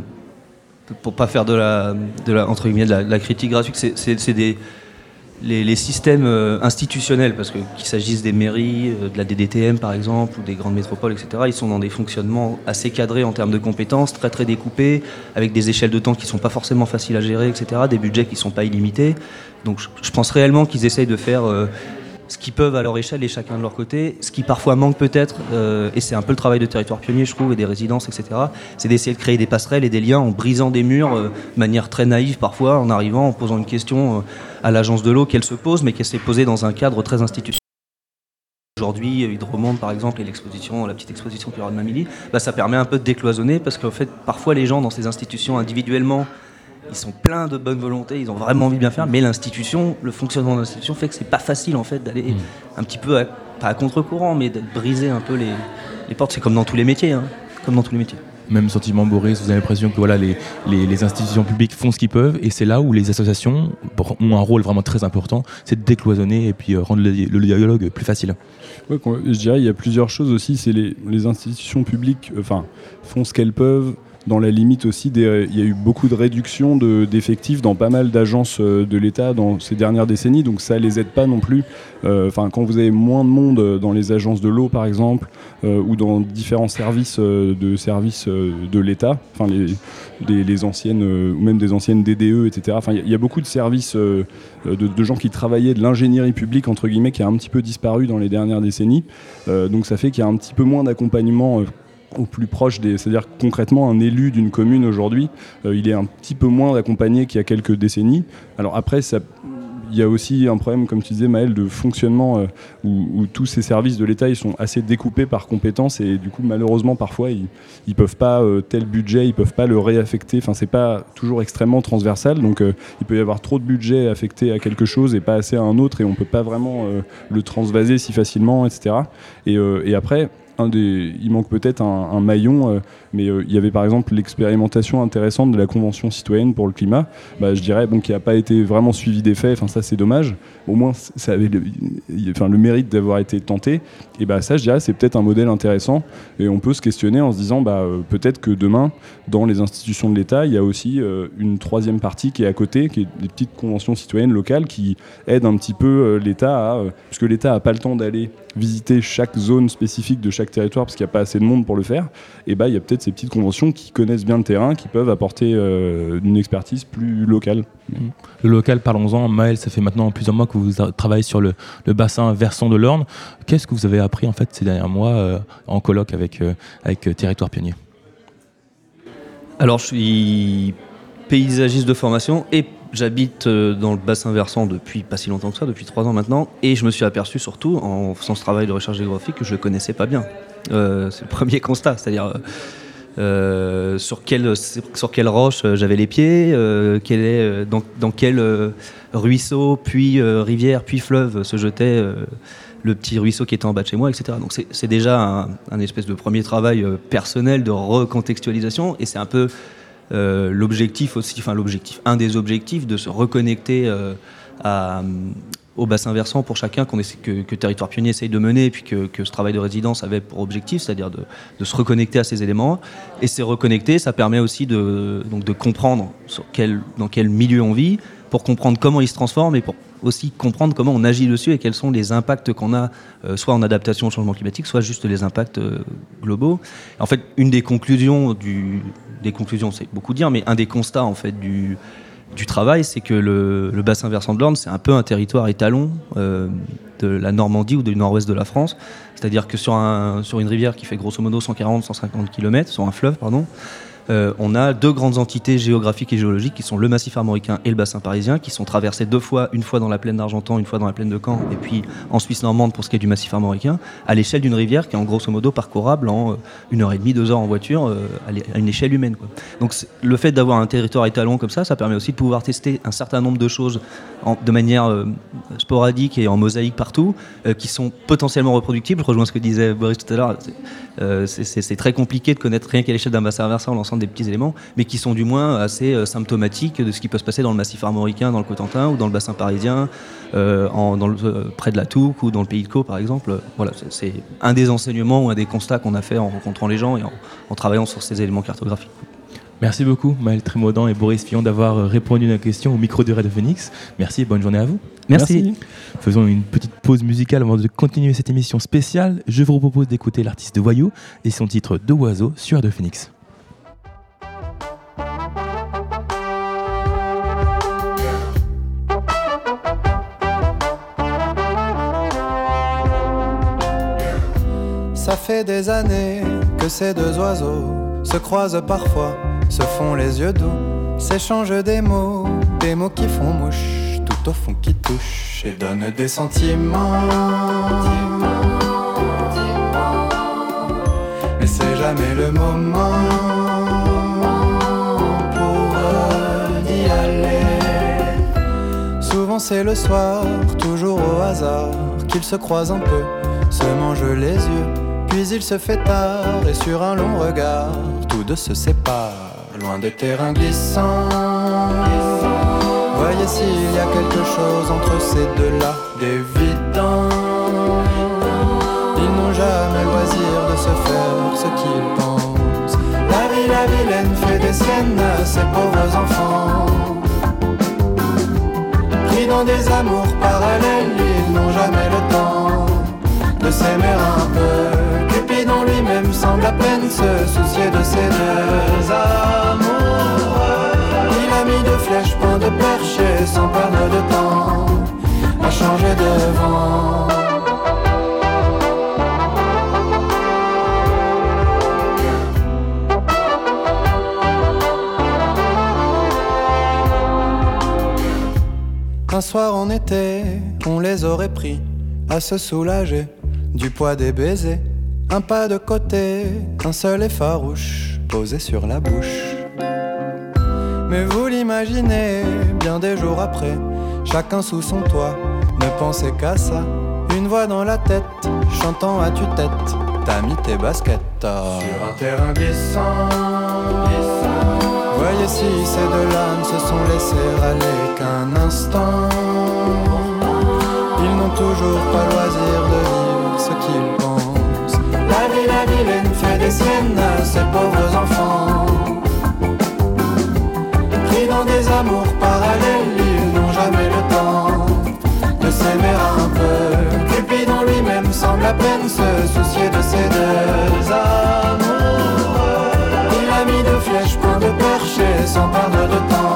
pour pas faire de la, de la, entre guillemets, de la, de la critique gratuite, c'est des les, systèmes euh, institutionnels, parce que qu'il s'agisse des mairies, euh, de la DDTM par exemple, ou des grandes métropoles, etc., ils sont dans des fonctionnements assez cadrés en termes de compétences, très très découpés, avec des échelles de temps qui sont pas forcément faciles à gérer, etc., des budgets qui sont pas illimités. Donc je, je pense réellement qu'ils essayent de faire euh, ce qu'ils peuvent à leur échelle et chacun de leur côté. Ce qui parfois manque peut-être, euh, et c'est un peu le travail de territoire pionnier, je trouve, et des résidences, etc., c'est d'essayer de créer des passerelles et des liens en brisant des murs euh, de manière très naïve parfois, en arrivant, en posant une question euh, à l'agence de l'eau qu'elle se pose, mais qu'elle s'est posée dans un cadre très institutionnel. Aujourd'hui, Hydromonde par exemple, et l'exposition, la petite exposition qu'il y aura de Mamili, bah, ça permet un peu de décloisonner parce qu'en fait, parfois les gens dans ces institutions individuellement, ils sont pleins de bonne volonté, ils ont vraiment envie de bien faire, mais l'institution, le fonctionnement de l'institution fait que c'est pas facile en fait d'aller un petit peu, à- pas à contre-courant, mais de briser un peu les, les portes. C'est comme dans tous les métiers, hein, comme dans tous les métiers. Même sentiment, Boris, vous avez l'impression que voilà, les, les- les institutions publiques font ce qu'ils peuvent et c'est là où les associations ont un rôle vraiment très important, c'est de décloisonner et puis euh, rendre le, le dialogue plus facile. Ouais, je dirais il y a plusieurs choses aussi. C'est les, les institutions publiques, euh, enfin, font ce qu'elles peuvent. Dans la limite aussi, des- il y a eu beaucoup de réduction de- d'effectifs dans pas mal d'agences euh, de l'État dans ces dernières décennies, donc ça les aide pas non plus. Euh, Enfin, quand vous avez moins de monde euh, dans les agences de l'eau, par exemple, euh, ou dans différents services euh, de services euh, de l'État, enfin les, les, anciennes euh, ou même des anciennes DDE, etc. Enfin, il y a- beaucoup de services euh, de, gens qui travaillaient de l'ingénierie publique entre guillemets qui a un petit peu disparu dans les dernières décennies. Euh, donc ça fait qu'il y a un petit peu moins d'accompagnement. euh, au plus proche des. C'est-à-dire concrètement, un élu d'une commune aujourd'hui, euh, il est un petit peu moins accompagné qu'il y a quelques décennies. Alors après. Il y a aussi un problème, comme tu disais Maël, de fonctionnement euh, où, tous ces services de l'État ils sont assez découpés par compétences et du coup malheureusement parfois ils, ils peuvent pas euh, tel budget, ils peuvent pas le réaffecter. Enfin c'est pas toujours extrêmement transversal donc il peut y avoir trop de budget affecté à quelque chose et pas assez à un autre et on peut pas vraiment le transvaser si facilement, etc. Et, et après il manque peut-être un, maillon, euh, mais euh, il y avait par exemple l'expérimentation intéressante de la Convention citoyenne pour le climat. Bah, je dirais bon, qui n'a pas été vraiment suivi des faits. Enfin, ça c'est dommage. Au moins, ça avait le, enfin, le mérite d'avoir été tenté. Et bah ça, je dirais, c'est peut-être un modèle intéressant. Et on peut se questionner en se disant, bah euh, peut-être que demain, dans les institutions de l'État, il y a aussi une troisième partie qui est à côté, qui est des petites conventions citoyennes locales qui aident un petit peu l'État à, parce que l'État n'a pas le temps d'aller visiter chaque zone spécifique de chaque territoire parce qu'il n'y a pas assez de monde pour le faire, et bah il y a peut-être ces petites conventions qui connaissent bien le terrain, qui peuvent apporter euh, une expertise plus locale. Le local, parlons-en. Maël, ça fait maintenant plusieurs mois que vous travaillez sur le, le bassin versant de l'Orne. Qu'est-ce que vous avez appris en fait ces derniers mois euh, en colloque avec, euh, avec Territoire Pionnier? Alors, je suis paysagiste de formation et j'habite euh, dans le bassin versant depuis pas si longtemps que ça, depuis trois ans maintenant. Et je me suis aperçu surtout, en faisant ce travail de recherche géographique, que je le connaissais pas bien. Euh, c'est le premier constat, c'est-à-dire euh, sur, quelle, sur quelle roche j'avais les pieds, dans, dans quel ruisseau, puis rivière, puis fleuve se jetait le petit ruisseau qui était en bas de chez moi, etc. Donc c'est déjà un, espèce de premier travail personnel de recontextualisation et c'est un peu euh, l'objectif aussi, enfin l'objectif, un des objectifs de se reconnecter euh, à, au bassin versant pour chacun qu'on que, que Territoire Pionnier essaye de mener et puis que, que ce travail de résidence avait pour objectif, c'est-à-dire de, de se reconnecter à ces éléments. Et se reconnecter, ça permet aussi de, donc de comprendre dans quel milieu on vit, pour comprendre comment il se transforme et pour aussi comprendre comment on agit dessus et quels sont les impacts qu'on a, euh, soit en adaptation au changement climatique, soit juste les impacts euh, globaux. En fait, une des conclusions du, des conclusions, c'est beaucoup dire, mais un des constats en fait du, du travail, c'est que le, bassin versant de l'Orne, c'est un peu un territoire étalon euh, de la Normandie ou du nord-ouest de la France. C'est-à-dire que sur, un, sur une rivière qui fait grosso modo 140-150 km, sur un fleuve, pardon, euh, on a deux grandes entités géographiques et géologiques qui sont le massif armoricain et le bassin parisien, qui sont traversés deux fois, une fois dans la plaine d'Argentan, une fois dans la plaine de Caen, et puis en Suisse normande pour ce qui est du massif armoricain, à l'échelle d'une rivière qui est en grosso modo parcourable en euh, une heure et demie, deux heures en voiture, euh, à une échelle humaine. Donc le fait d'avoir un territoire étalon comme ça, ça permet aussi de pouvoir tester un certain nombre de choses de manière sporadique et en mosaïque partout, qui sont potentiellement reproductibles. Je rejoins ce que disait Boris tout à l'heure. C'est très compliqué de connaître rien qu'à l'échelle d'un bassin versant l'ensemble des petits éléments, mais qui sont du moins assez euh, symptomatiques de ce qui peut se passer dans le massif armoricain, dans le Cotentin ou dans le bassin parisien, euh, en- dans le- euh, près de la Touque ou dans le Pays de Caux par exemple. Voilà, c'est- un des enseignements ou un des constats qu'on a fait en rencontrant les gens et en, en travaillant sur ces éléments cartographiques. Merci beaucoup, Maël Trémaudan et Boris Fillon, d'avoir répondu à nos questions au micro de Radio Phoenix. Merci et bonne journée à vous. Merci. Merci. Faisons une petite pause musicale avant de continuer cette émission spéciale. Je vous propose d'écouter l'artiste Voyou et son titre De Oiseau sur Radio Phoenix. Ça fait des années que ces deux oiseaux se croisent parfois, se font les yeux doux, s'échangent des mots, des mots qui font mouche, tout au fond qui touchent et donnent des sentiments. Mais c'est jamais le moment pour aller. Souvent c'est le soir, toujours au hasard, qu'ils se croisent un peu, se mangent les yeux. Puis il se fait tard et sur un long regard, tous deux se séparent, loin des terrains glissants. Voyez s'il y a quelque chose entre ces deux-là d'évident. Ils n'ont jamais loisir de se faire ce qu'ils pensent. La vie, la vilaine fait des siennes à ses pauvres enfants. Pris dans des amours parallèles, ils n'ont jamais le temps de s'aimer un peu. Lui-même semble à peine se soucier de ces deux amoureux. Il a mis de flèches, point de perche sans perdre de temps à changer de vent. Un soir en été, on les aurait pris à se soulager du poids des baisers. Un pas de côté, un seul et farouche posé sur la bouche. Mais vous l'imaginez, bien des jours après, chacun sous son toit, ne pensait qu'à ça. Une voix dans la tête, chantant à tue-tête, t'as mis tes baskets sur un terrain glissant. Voyez si ces deux-là ne se sont laissés aller qu'un instant. Ils n'ont toujours pas loisir de vivre ce qu'ils. La vilaine fait des siennes à ses pauvres enfants. Pris dans des amours parallèles, ils n'ont jamais le temps de s'aimer un peu. Cupidon lui-même semble à peine se soucier de ces deux amoureux. Il a mis de flèches, point de perche sans perdre de temps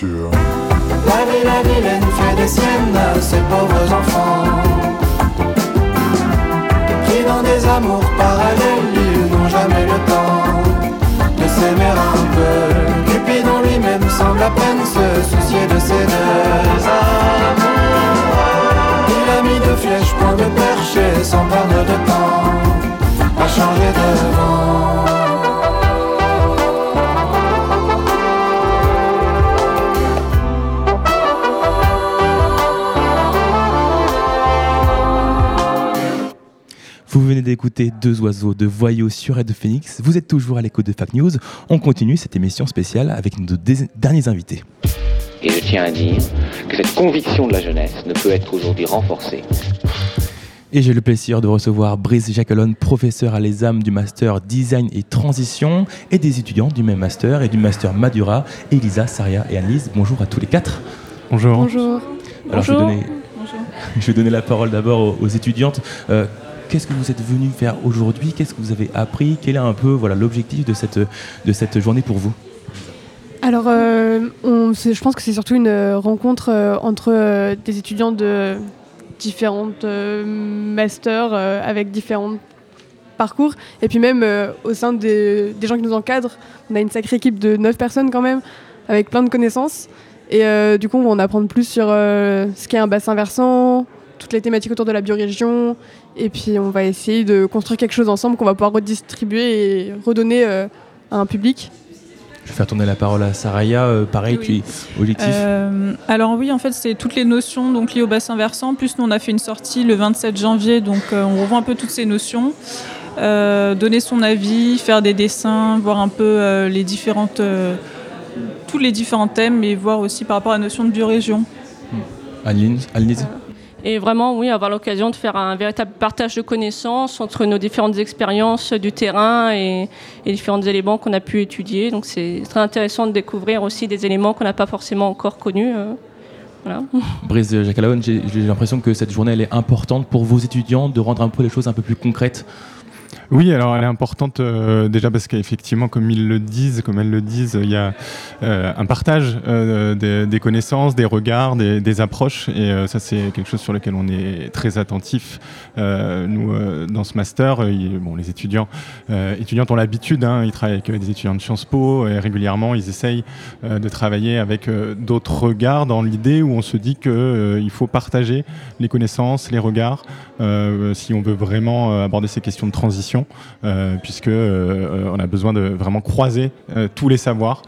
t'es Deux oiseaux de Voyous sur Red de Phoenix. Vous êtes toujours à l'écho de Fact News. On continue cette émission spéciale avec nos dés- derniers invités. Et je tiens à dire que cette conviction de la jeunesse ne peut être aujourd'hui renforcée Et j'ai le plaisir de recevoir Brice Jacquelone, professeur à l'ESAM du master Design et Transition, et des étudiants du même master et du master Madura, Elisa, Saria et Annelise. Bonjour à tous les quatre. Bonjour. Bonjour. Alors je vais, Bonjour. donner, je vais donner la parole d'abord aux, aux étudiantes. Euh, Qu'est-ce que vous êtes venus faire aujourd'hui? Qu'est-ce que vous avez appris? Quel est un peu voilà, l'objectif de cette, de cette journée pour vous? Alors, euh, je pense que c'est surtout une euh, rencontre euh, entre des étudiants de différentes masters avec différents parcours. Et puis même au sein des, des gens qui nous encadrent, on a une sacrée équipe de 9 personnes quand même, avec plein de connaissances. Et du coup, on va en apprendre plus sur ce qu'est un bassin versant, toutes les thématiques autour de la biorégion. Et puis, on va essayer de construire quelque chose ensemble qu'on va pouvoir redistribuer et redonner euh, à un public. Je vais faire tourner la parole à Saraya. Euh, pareil, tu es objectif. Euh, alors oui, en fait, c'est toutes les notions donc liées au bassin versant. Plus nous, on a fait une sortie le 27 janvier, donc euh, on revoit un peu toutes ces notions, Euh, donner son avis, faire des dessins, voir un peu euh, les différentes, euh, tous les différents thèmes, et voir aussi par rapport à la notion de biorégion. Annelise, Annelise Et vraiment, oui, avoir l'occasion de faire un véritable partage de connaissances entre nos différentes expériences du terrain et, différents éléments qu'on a pu étudier. Donc c'est très intéressant de découvrir aussi des éléments qu'on n'a pas forcément encore connus. euh, voilà. Brice Jacquelone, j'ai j'ai l'impression que cette journée elle est importante pour vos étudiants de rendre un peu les choses un peu plus concrètes. Oui, alors elle est importante euh, déjà parce qu'effectivement, comme ils le disent, comme elles le disent, il y a euh, un partage euh, des, connaissances, des regards, des, approches, et ça c'est quelque chose sur lequel on est très attentif. Nous, dans ce master, bon, les étudiants, étudiantes ont l'habitude, hein, ils travaillent avec des étudiants de Sciences Po, et régulièrement ils essayent de travailler avec d'autres regards dans l'idée où on se dit qu'il faut partager les connaissances, les regards, si on veut vraiment aborder ces questions de transition, euh, puisque euh, on a besoin de vraiment croiser euh, tous les savoirs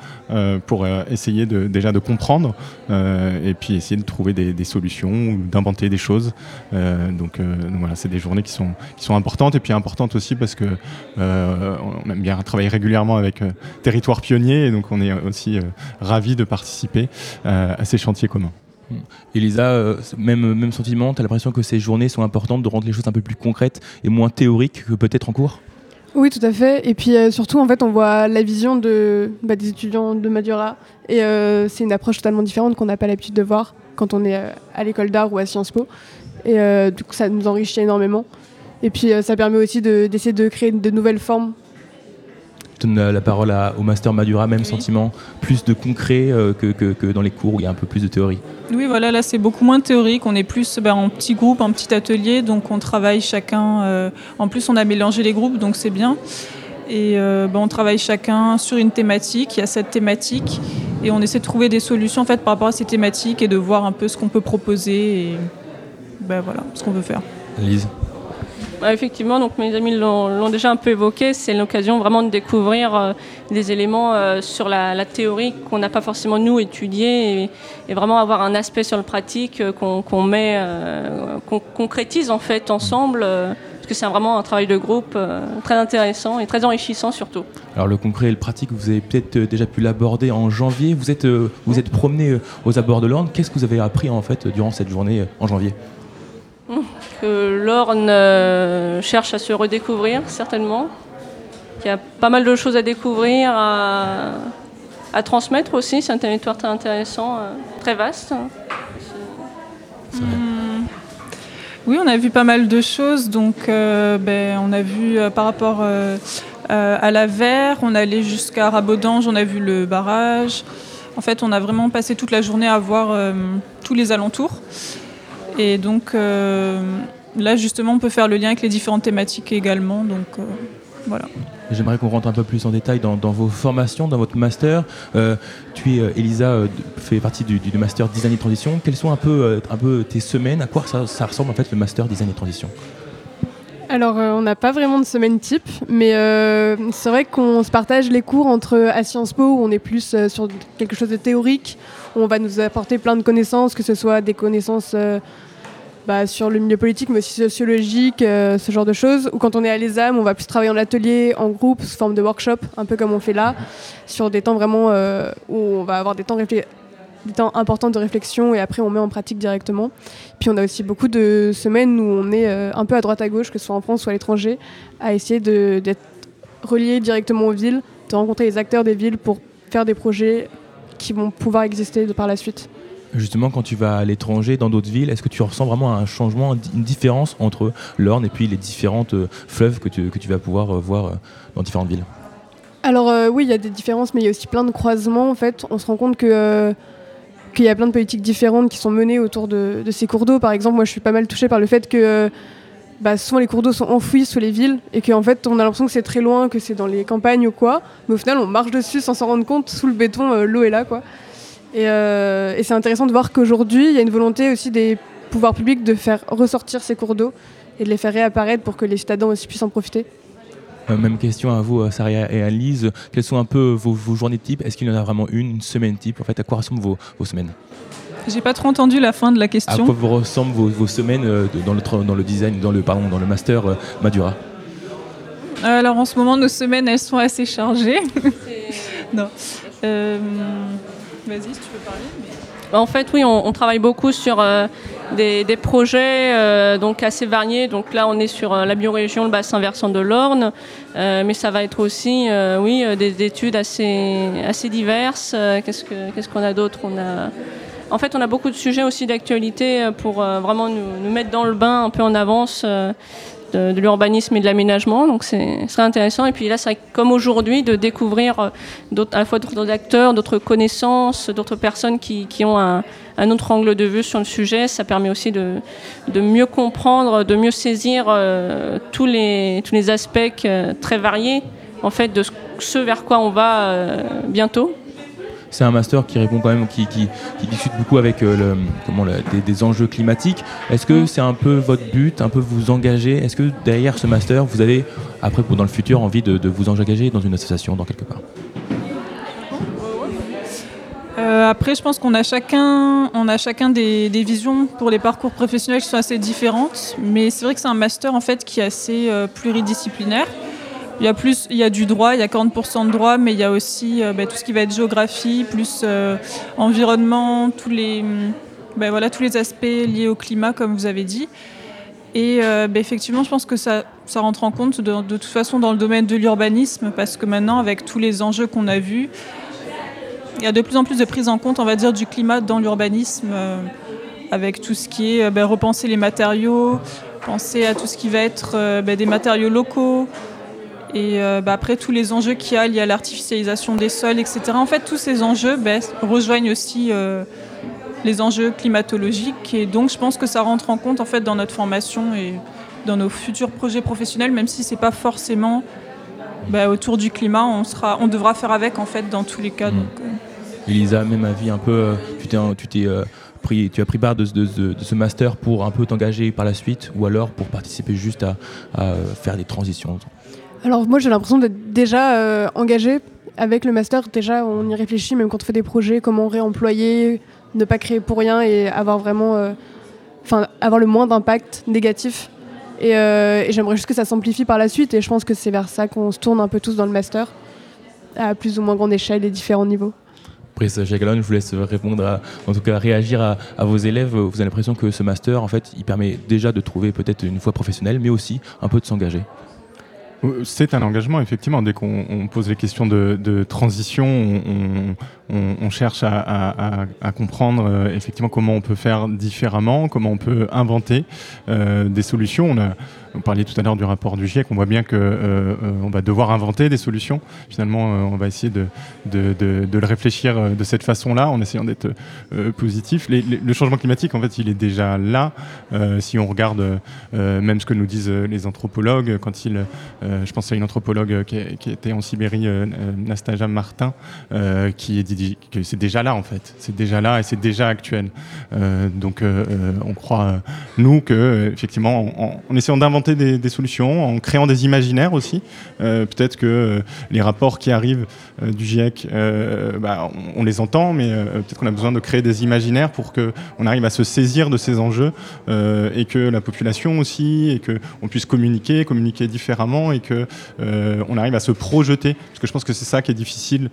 pour essayer déjà de comprendre et puis essayer de trouver des, des solutions ou d'inventer des choses. Donc, voilà, c'est des journées qui sont, importantes et puis importantes aussi parce que on aime bien travailler régulièrement avec Territoire Pionnier et donc on est aussi ravis de participer à ces chantiers communs. Elisa, euh, même, même sentiment, tu as l'impression que ces journées sont importantes de rendre les choses un peu plus concrètes et moins théoriques que peut-être en cours? Oui, tout à fait. Et puis euh, surtout, en fait, on voit la vision bah, des étudiants de Madura. Et euh, c'est une approche totalement différente qu'on n'a pas l'habitude de voir quand on est à l'école d'art ou à Sciences Po. Et du coup, ça nous enrichit énormément. Et puis, ça permet aussi de- d'essayer de, créer de nouvelles formes. Donne la, la parole à- au master Madura, même sentiment, plus de concret euh, que, que- que dans les cours où il y a un peu plus de théorie. Oui, voilà, là c'est beaucoup moins théorique. On est plus ben, en petit groupe, en petit atelier, donc on travaille chacun. euh, en plus, on a mélangé les groupes, donc c'est bien. Et euh, ben, on travaille chacun sur une thématique. Il y a cette thématique, et on essaie de trouver des solutions en fait par rapport à ces thématiques et de voir un peu ce qu'on peut proposer et ben, voilà ce qu'on veut faire. Lise Ouais, effectivement, donc mes amis l'ont déjà un peu évoqué, c'est l'occasion vraiment de découvrir euh, des éléments euh, sur la, la théorie qu'on n'a pas forcément nous étudié et, et vraiment avoir un aspect sur le pratique euh, qu'on met, qu'on concrétise en fait ensemble, parce que c'est vraiment un travail de groupe très intéressant et très enrichissant surtout. Alors le concret et le pratique, vous avez peut-être déjà pu l'aborder en janvier. Vous êtes, vous êtes promené aux abords de l'Orne. Qu'est-ce que vous avez appris en fait durant cette journée en janvier? que l'Orne euh, cherche à se redécouvrir, certainement. Il y a pas mal de choses à découvrir, à, à transmettre aussi. C'est un territoire très intéressant, euh, très vaste. Hmm. Oui, on a vu pas mal de choses. Donc, euh, ben, on a vu euh, par rapport euh, euh, à la Verre, on allait jusqu'à Rabodange, on a vu le barrage. En fait, on a vraiment passé toute la journée à voir euh, tous les alentours. Et donc euh, là, justement, on peut faire le lien avec les différentes thématiques également. Donc euh, voilà. J'aimerais qu'on rentre un peu plus en détail dans, vos formations, dans votre master. Euh, tu es, Elisa, euh, fait partie du, master design et transition. Quelles sont un peu, un peu tes semaines? À quoi ça, ça ressemble en fait le master design et transition? Alors, euh, on n'a pas vraiment de semaine type, mais euh, c'est vrai qu'on se partage les cours entre à Sciences Po, où on est plus euh, sur quelque chose de théorique, où on va nous apporter plein de connaissances, que ce soit des connaissances euh, bah, sur le milieu politique, mais aussi sociologique, euh, ce genre de choses. Ou quand on est à l'ESAM, on va plus travailler en atelier, en groupe, sous forme de workshop, un peu comme on fait là, sur des temps vraiment euh, où on va avoir des temps réflé- des temps importants de réflexion et après on met en pratique directement. Puis on a aussi beaucoup de semaines où on est euh, un peu à droite à gauche, que ce soit en France ou à l'étranger, à essayer d'être relié directement aux villes, de rencontrer les acteurs des villes pour faire des projets qui vont pouvoir exister de par la suite. Justement, quand tu vas à l'étranger, dans d'autres villes, est-ce que tu ressens vraiment un changement, une différence entre l'Orne et puis les différentes euh, fleuves que tu, que tu vas pouvoir euh, voir dans différentes villes? Alors euh, oui, il y a des différences, mais il y a aussi plein de croisements. En fait, on se rend compte que euh, qu'il y a plein de politiques différentes qui sont menées autour de, ces cours d'eau. Par exemple, moi, je suis pas mal touchée par le fait que euh, bah, souvent les cours d'eau sont enfouis sous les villes et qu'en fait, on a l'impression que c'est très loin, que c'est dans les campagnes ou quoi. Mais au final, on marche dessus sans s'en rendre compte. Sous le béton, euh, l'eau est là, quoi. Et, euh, et c'est intéressant de voir qu'aujourd'hui, il y a une volonté aussi des pouvoirs publics de faire ressortir ces cours d'eau et de les faire réapparaître pour que les citadins aussi puissent en profiter. Euh, Même question à vous, euh, Saria et Alice. Quelles sont un peu vos, vos journées type? Est-ce qu'il y en a vraiment une, une semaine type? En fait, à quoi ressemblent vos, vos semaines? J'ai pas trop entendu la fin de la À question. quoi vous ressemblent vos, vos semaines euh, dans, le, tra- dans le design, dans le, pardon, dans le master Madura? Alors en ce moment, nos semaines, elles sont assez chargées. non. Euh, Vas-y, si tu veux parler. En fait, oui, on, travaille beaucoup sur euh, des, projets euh, donc assez variés. Donc là, on est sur euh, la biorégion, le bassin versant de l'Orne, mais ça va être aussi, oui, des, des études assez, diverses. Qu'est-ce que- qu'est-ce qu'on a d'autre? On a, en fait, on a beaucoup de sujets aussi d'actualité pour vraiment nous mettre dans le bain un peu en avance. De, l'urbanisme et de l'aménagement, donc c'est intéressant. Et puis là, c'est comme aujourd'hui de découvrir euh, à la fois d'autres acteurs, d'autres connaissances, d'autres personnes qui, qui ont un, un autre angle de vue sur le sujet. Ça permet aussi de, de mieux comprendre, de mieux saisir euh, tous, les, tous les aspects euh, très variés en fait de ce, vers quoi on va bientôt. C'est un master qui répond quand même, qui, discute beaucoup avec euh, comment, des, enjeux climatiques. Est-ce que c'est un peu votre but, un peu vous engager? Est-ce que derrière ce master, vous avez, après, pour dans le futur, envie de, vous engager dans une association, dans quelque part? Euh, après, je pense qu'on a chacun, on a chacun des, des visions pour les parcours professionnels qui sont assez différentes. Mais c'est vrai que c'est un master en fait qui est assez euh, pluridisciplinaire. Il y a plus, il y a du droit, il y a 40% de droit, mais il y a aussi euh, bah, tout ce qui va être géographie, plus euh, environnement, tous les, hum, bah, voilà, tous les aspects liés au climat, comme vous avez dit. Et euh, bah, effectivement, je pense que ça, ça rentre en compte de, toute façon dans le domaine de l'urbanisme, parce que maintenant, avec tous les enjeux qu'on a vus, il y a de plus en plus de prise en compte, on va dire, du climat dans l'urbanisme, avec tout ce qui est repenser les matériaux, penser à tout ce qui va être des matériaux locaux, et euh, ben, après tous les enjeux qu'il y a liés à l'artificialisation des sols, etc. En fait, tous ces enjeux ben, rejoignent aussi euh, les enjeux climatologiques, et donc je pense que ça rentre en compte en fait dans notre formation et dans nos futurs projets professionnels, même si c'est pas forcément ben, autour du climat, on, sera, on devra faire avec en fait dans tous les cas. Donc, euh, Elisa, même avis un peu, euh, tu t'es, tu t'es euh, pris, tu as pris part de, ce- de ce- de ce master pour un peu t'engager par la suite, ou alors pour participer juste à, à, faire des transitions. Alors moi j'ai l'impression d'être déjà euh, engagée avec le master. Déjà on y réfléchit même quand on fait des projets, comment réemployer, ne pas créer pour rien et avoir vraiment, euh, enfin avoir le moins d'impact négatif. Et, euh, et j'aimerais juste que ça s'amplifie par la suite et je pense que c'est vers ça qu'on se tourne un peu tous dans le master, à plus ou moins grande échelle et différents niveaux. Après, Jacqueline, je vous laisse répondre, en tout cas réagir à, à vos élèves. Vous avez l'impression que ce master, en fait, il permet déjà de trouver peut-être une voie professionnelle, mais aussi un peu de s'engager. Euh, C'est un engagement, effectivement. Dès qu'on on pose les questions de, transition, on, cherche à, comprendre euh, effectivement comment on peut faire différemment, comment on peut inventer euh, des solutions. On parlait tout à l'heure du rapport du GIEC. On voit bien que euh, euh, va devoir inventer des solutions. Finalement, euh, on va essayer de, de- de- de le réfléchir de cette façon-là, en essayant d'être positif. Le changement climatique, en fait, il est déjà là. Si on regarde même ce que nous disent les anthropologues, quand ils, je pense à une anthropologue qui, qui était en Sibérie, Nastasia Martin, qui dit que c'est déjà là en fait, c'est déjà là et c'est déjà actuel. Donc on croit nous que effectivement en, en- en essayant d'inventer des, solutions, en créant des imaginaires aussi, euh, peut-être que euh, les rapports qui arrivent euh, du GIEC, bah, on, les entend, mais peut-être qu'on a besoin de créer des imaginaires pour que on arrive à se saisir de ces enjeux et que la population aussi et que on puisse communiquer, communiquer différemment et euh, on arrive à se projeter. Parce que je pense que c'est ça qui est difficile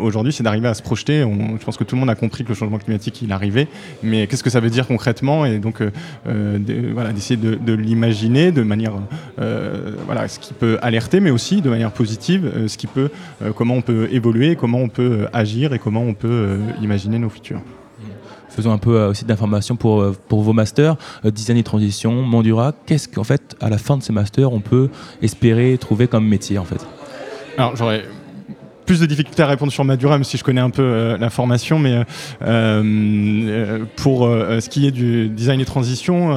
aujourd'hui, c'est d'arriver à se projeter. Je pense que tout le monde a compris que le changement climatique il arrivait, mais qu'est-ce que ça veut dire concrètement? Et donc euh, euh, de- voilà, d'essayer de, de l'imaginer de manière euh, voilà, ce qui peut alerter, mais aussi de manière positive, euh, ce qui peut, euh, comment on peut évoluer, comment on peut agir et comment on peut euh, imaginer nos futurs. Faisons un peu euh, aussi d'informations pour, euh, pour vos masters, euh, design et transition, Mandura. Qu'est-ce qu'en fait, à la fin de ces masters, on peut espérer trouver comme métier en fait? Alors j'aurais plus de difficultés à répondre sur Madura, même si je connais un peu euh, la formation, mais euh, euh, pour ce qui est du design et transition,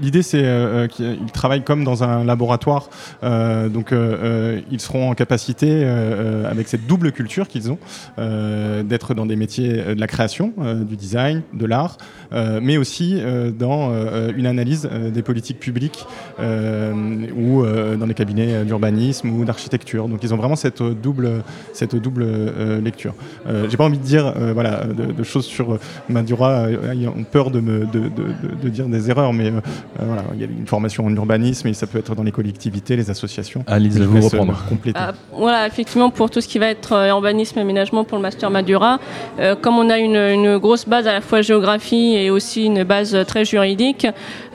l'idée c'est qu'ils travaillent comme dans un laboratoire, donc ils seront en capacité, avec cette double culture qu'ils ont, d'être dans des métiers de la création, du design, de l'art, mais aussi dans une analyse des politiques publiques ou dans des cabinets d'urbanisme ou d'architecture. Donc ils ont vraiment cette double, cette double euh, lecture. Euh, J'ai pas envie de dire euh, voilà, de, de choses sur Madura, ils ont peur de, me, de, de- de- de dire des erreurs, mais voilà, il y a une formation en urbanisme et ça peut être dans les collectivités, les associations. Alice, Je vous reprendre. compléter. Ah, voilà, effectivement, pour tout ce qui va être euh, urbanisme et aménagement pour le master Madura, euh, comme on a une, une grosse base à la fois géographie et aussi une base très juridique,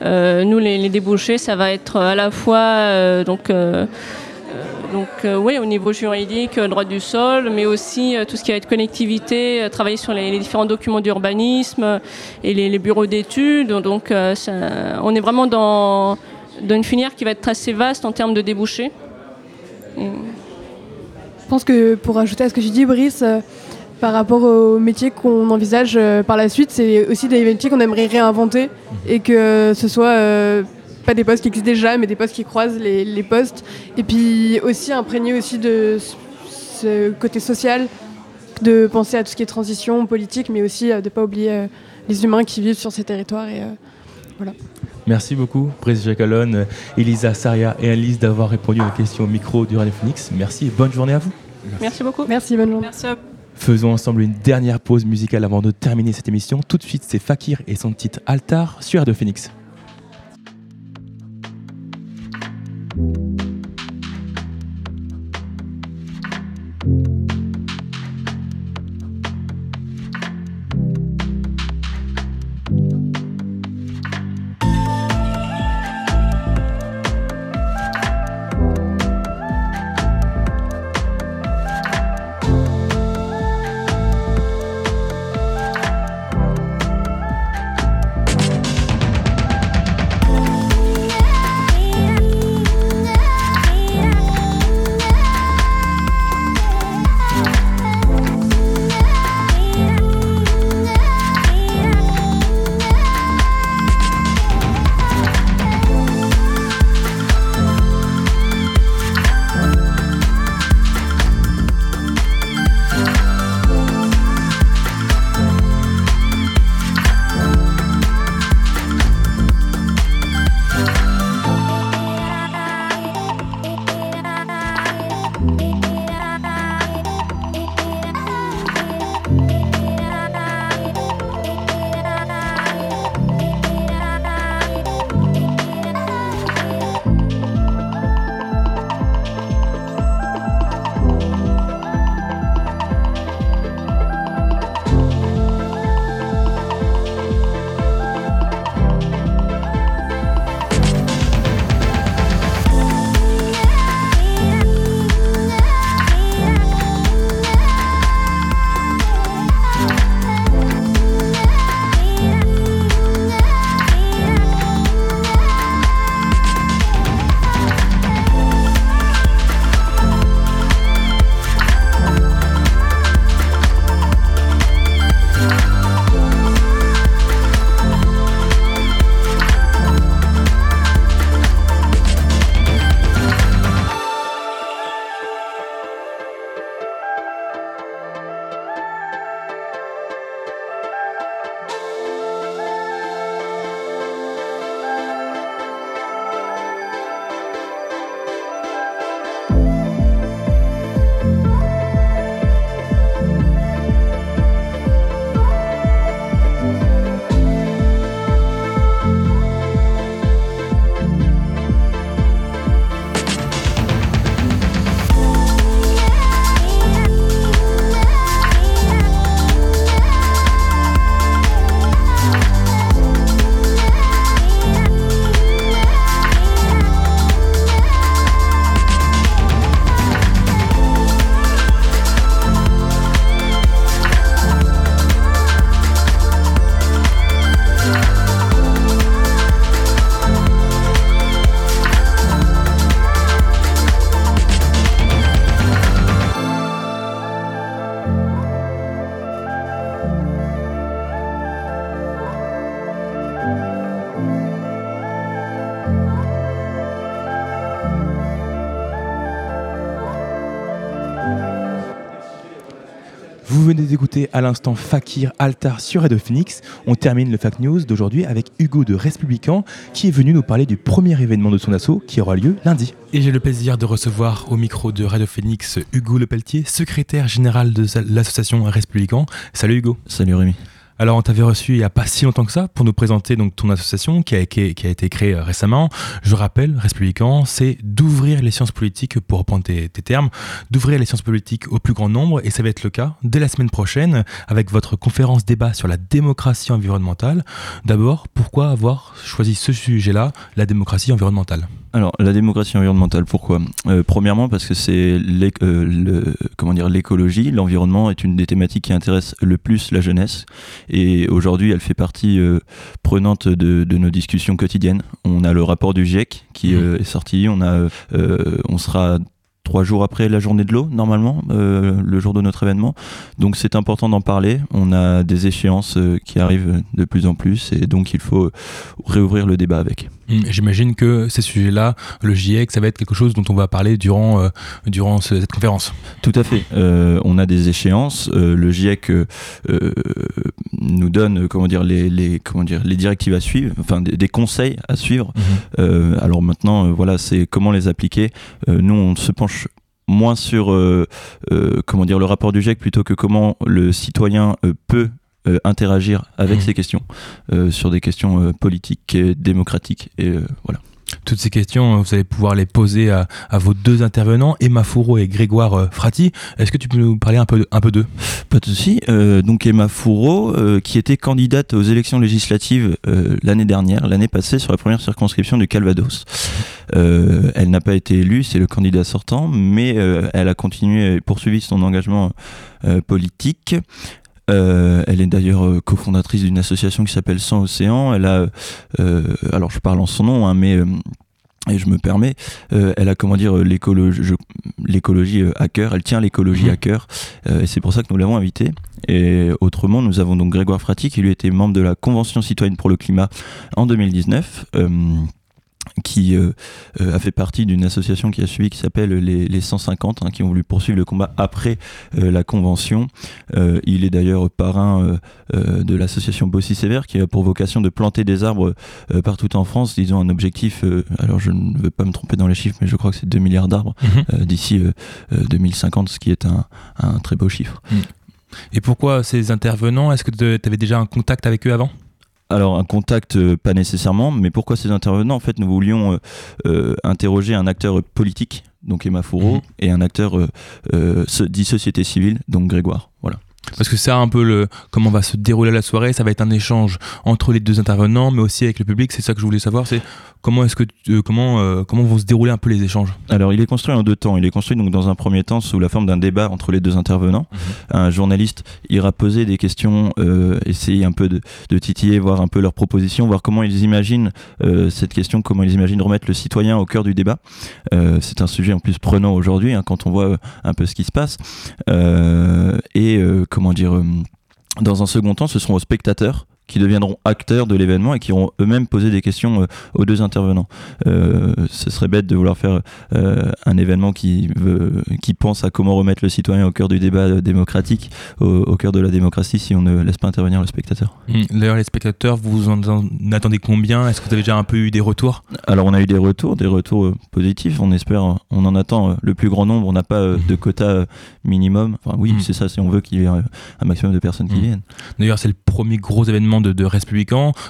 euh, nous, les, les débouchés, ça va être à la fois euh, donc, euh, donc euh, oui, au niveau juridique, euh, droit du sol, mais aussi euh, tout ce qui va être connectivité, euh, travailler sur les, différents documents d'urbanisme euh, et les, bureaux d'études. Donc euh, on est vraiment dans, une filière qui va être assez vaste en termes de débouchés. Je pense que pour ajouter à ce que j'ai dit, Brice, euh, par rapport aux métiers qu'on envisage euh, par la suite, c'est aussi des métiers qu'on aimerait réinventer et que ce soit euh, pas des postes qui existent déjà, mais des postes qui croisent les, les postes. Et puis aussi imprégner aussi de ce- côté social, de penser à tout ce qui est transition politique, mais aussi euh, de ne pas oublier euh, les humains qui vivent sur ces territoires. Et, euh, voilà. Merci beaucoup, Brice Jacalon, euh, Elisa Saria et Alice d'avoir répondu aux questions au micro du Radio Phoenix. Merci et bonne journée à vous. Merci beaucoup. Merci, bonne journée. Merci à vous. Faisons ensemble une dernière pause musicale avant de terminer cette émission. Tout de suite, c'est Fakir et son titre Altar sur Radio Phoenix. À l'instant Fakir Altar sur Radio Phoenix. On termine le Fact News d'aujourd'hui avec Hugo de Respublican qui est venu nous parler du premier événement de son assaut qui aura lieu lundi. Et j'ai le plaisir de recevoir au micro de Radio Phoenix Hugo Lepelletier, secrétaire général de l'association Respublican. Salut Hugo. Salut Rémi. Alors, on t'avait reçu il n'y a pas si longtemps que ça pour nous présenter ton association qui a, été créée euh, récemment. Je rappelle, Respublican, c'est d'ouvrir les sciences politiques, pour reprendre tes termes, d'ouvrir les sciences politiques au plus grand nombre et ça va être le cas dès la semaine prochaine avec votre conférence débat sur la démocratie environnementale. D'abord, pourquoi avoir choisi ce sujet-là, la démocratie environnementale? Alors, la démocratie environnementale, pourquoi? Euh, Premièrement, parce que c'est euh, le- comment dire l'écologie, l'environnement est une des thématiques qui intéresse le plus la jeunesse. Et aujourd'hui, elle fait partie euh, prenante de, de nos discussions quotidiennes. On a le rapport du GIEC qui euh, est sorti. On a, on sera trois jours après la journée de l'eau, normalement, euh, le jour de notre événement. Donc c'est important d'en parler. On a des échéances euh, qui arrivent de plus en plus et donc il faut réouvrir le débat avec. Hum, J'imagine que ces sujets-là, le GIEC, ça va être quelque chose dont on va parler durant, euh, durant ce- cette conférence. Tout à fait. Euh, on a des échéances. Euh, le GIEC nous donne, comment dire, les, les- comment dire, les directives à suivre, enfin des, des conseils à suivre. Euh, alors maintenant, voilà, c'est comment les appliquer. Nous, on se penche moins sur, euh, euh, comment dire, le rapport du GIEC plutôt que comment le citoyen euh, peut euh, interagir avec ces questions euh, sur des questions euh, politiques et démocratiques et euh, voilà. Toutes ces questions, euh, vous allez pouvoir les poser à, à vos deux intervenants, Emma Fourreau et Grégoire Frati. Est-ce que tu peux nous parler un peu, un peu d'eux? Pas de souci. Euh, donc Emma Fourreau, euh, qui était candidate aux élections législatives euh, l'année dernière, l'année passée, sur la première circonscription du Calvados. Euh, elle n'a pas été élue, c'est le candidat sortant, mais euh, elle a continué et poursuivi son engagement euh, politique. Euh, elle est d'ailleurs euh, cofondatrice d'une association qui s'appelle Sans Océan. Elle a, euh, alors je parle en son nom, hein, mais et je me permets, euh, elle a comment dire l'écologie, à cœur. Elle tient l'écologie à cœur, euh, et c'est pour ça que nous l'avons invitée. Et autrement, nous avons donc Grégoire Frati qui lui était membre de la Convention citoyenne pour le climat en 2019. euh, qui euh, euh, a fait partie d'une association qui a suivi qui s'appelle les, les 150 hein, qui ont voulu poursuivre le combat après euh, la convention. Il est d'ailleurs parrain de l'association Bossy Sévère qui a pour vocation de planter des arbres partout en France. Ils ont un objectif alors je ne veux pas me tromper dans les chiffres mais je crois que c'est 2 milliards d'arbres Mhm. d'ici euh, euh, 2050 ce qui est un, un très beau chiffre. Et pourquoi ces intervenants? Est-ce que tu avais déjà un contact avec eux avant? Alors un contact, euh, pas nécessairement, mais pourquoi ces intervenants En fait, nous voulions euh, euh, interroger un acteur politique, donc Emma Fourreau, et un acteur dit société civile, donc Grégoire. Voilà. Parce que c'est un peu le comment va se dérouler la soirée. Ça va être un échange entre les deux intervenants, mais aussi avec le public. C'est ça que je voulais savoir. C'est comment est-ce que tu- euh, comment euh, comment vont se dérouler un peu les échanges? Alors, il est construit en deux temps. Il est construit donc dans un premier temps sous la forme d'un débat entre les deux intervenants. Un journaliste ira poser des questions, euh, essayer un peu de, de titiller, voir un peu leurs propositions, voir comment ils imaginent euh, cette question, comment ils imaginent remettre le citoyen au cœur du débat. C'est un sujet en plus prenant aujourd'hui hein, quand on voit un peu ce qui se passe. Et comment dire, euh, dans un second temps, ce seront aux spectateurs qui deviendront acteurs de l'événement et qui auront eux-mêmes posé des questions euh, aux deux intervenants. Euh, ce serait bête de vouloir faire euh, un événement qui, veut, qui pense à comment remettre le citoyen au cœur du débat démocratique, au, au cœur de la démocratie, si on ne laisse pas intervenir le spectateur. Hum, D'ailleurs, les spectateurs, vous en en attendez combien? Est-ce que vous avez déjà un peu eu des retours? Alors on a eu des retours, des retours positifs. On espère, on en attend le plus grand nombre. On n'a pas de quota minimum. Enfin oui, Mhm. c'est ça. Si on veut qu'il y ait un maximum de personnes qui Mhm. viennent. D'ailleurs, c'est le premier gros événement de, de.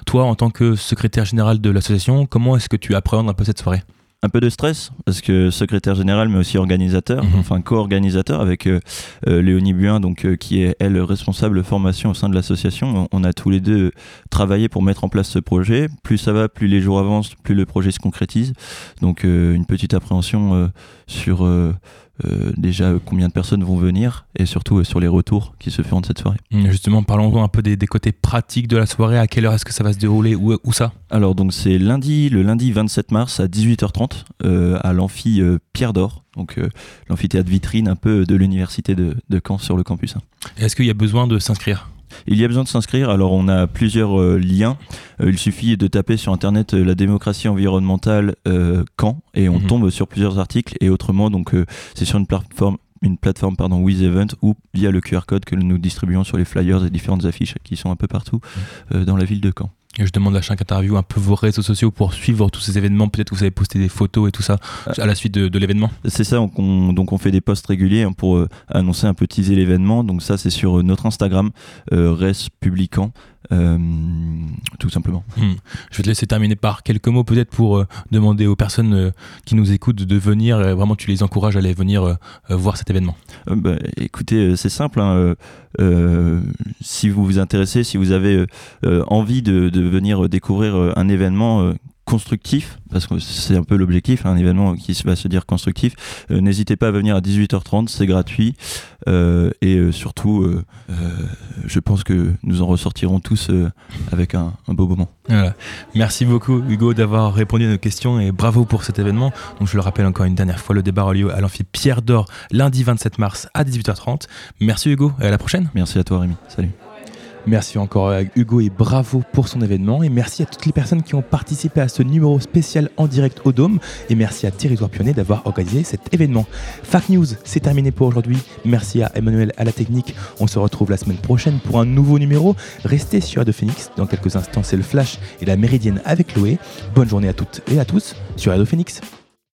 Toi, en tant que secrétaire général de l'association, comment est-ce que tu appréhendes un peu cette soirée? Un peu de stress parce que secrétaire général mais aussi organisateur, enfin co-organisateur avec euh, euh, Léonie Buin donc euh, qui est elle responsable formation au sein de l'association. On, on a tous les deux travaillé pour mettre en place ce projet. Plus ça va, plus les jours avancent, plus le projet se concrétise. Donc euh, une petite appréhension sur euh, déjà combien de personnes vont venir et surtout euh, sur les retours qui se feront de cette soirée? Hum, Justement, parlons un peu des, des côtés pratiques de la soirée. À quelle heure est-ce que ça va se dérouler? Où, où ça? Alors donc c'est lundi, le lundi 27 mars à 18h30 euh, à l'amphi euh, Pierre d'Or, donc l'amphithéâtre vitrine un peu de l'université de, de Caen sur le campus. hein. Est-ce qu'il y a besoin de s'inscrire? Il y a besoin de s'inscrire, alors on a plusieurs euh, liens. Euh, il suffit de taper sur internet euh, la démocratie environnementale Caen et on Mhm. tombe sur plusieurs articles et autrement donc c'est sur une plateforme une plateforme pardon, ou via le QR code que nous distribuons sur les flyers et différentes affiches qui sont un peu partout euh, dans la ville de Caen. Et je demande à chaque interview un peu vos réseaux sociaux pour suivre tous ces événements. Peut-être que vous avez posté des photos et tout ça à la suite de, de l'événement. C'est ça, donc on, donc on fait des posts réguliers hein, pour euh, annoncer un peu teaser l'événement. Donc ça, c'est sur euh, notre Instagram, euh, Res euh, tout simplement. Hmm. Je vais te laisser terminer par quelques mots peut-être pour euh, demander aux personnes euh, qui nous écoutent de venir. vraiment, tu les encourages à aller venir voir cet événement. Bah, écoutez, c'est simple. hein, si vous vous intéressez, si vous avez envie de, de venir découvrir un événement constructif, parce que c'est un peu l'objectif, hein, un événement qui va se dire constructif, euh, n'hésitez pas à venir à 18h30, c'est gratuit. euh, et euh, surtout, je pense que nous en ressortirons tous avec un, un beau moment. Voilà. Merci beaucoup Hugo d'avoir répondu à nos questions et bravo pour cet événement. Donc je le rappelle encore une dernière fois, le débat aura lieu à l'amphi Pierre d'Or lundi 27 mars à 18h30. Merci Hugo et à la prochaine. Merci à toi Rémi. Salut. Merci encore à Hugo et bravo pour son événement. Et merci à toutes les personnes qui ont participé à ce numéro spécial en direct au Dôme. Et merci à Territoire Pionnier d'avoir organisé cet événement. Fact News, c'est terminé pour aujourd'hui. Merci à Emmanuel à la technique. On se retrouve la semaine prochaine pour un nouveau numéro. Restez sur Radio Phoenix. Dans quelques instants, c'est le Flash et la Méridienne avec Chloé. Bonne journée à toutes et à tous sur Radio Phoenix.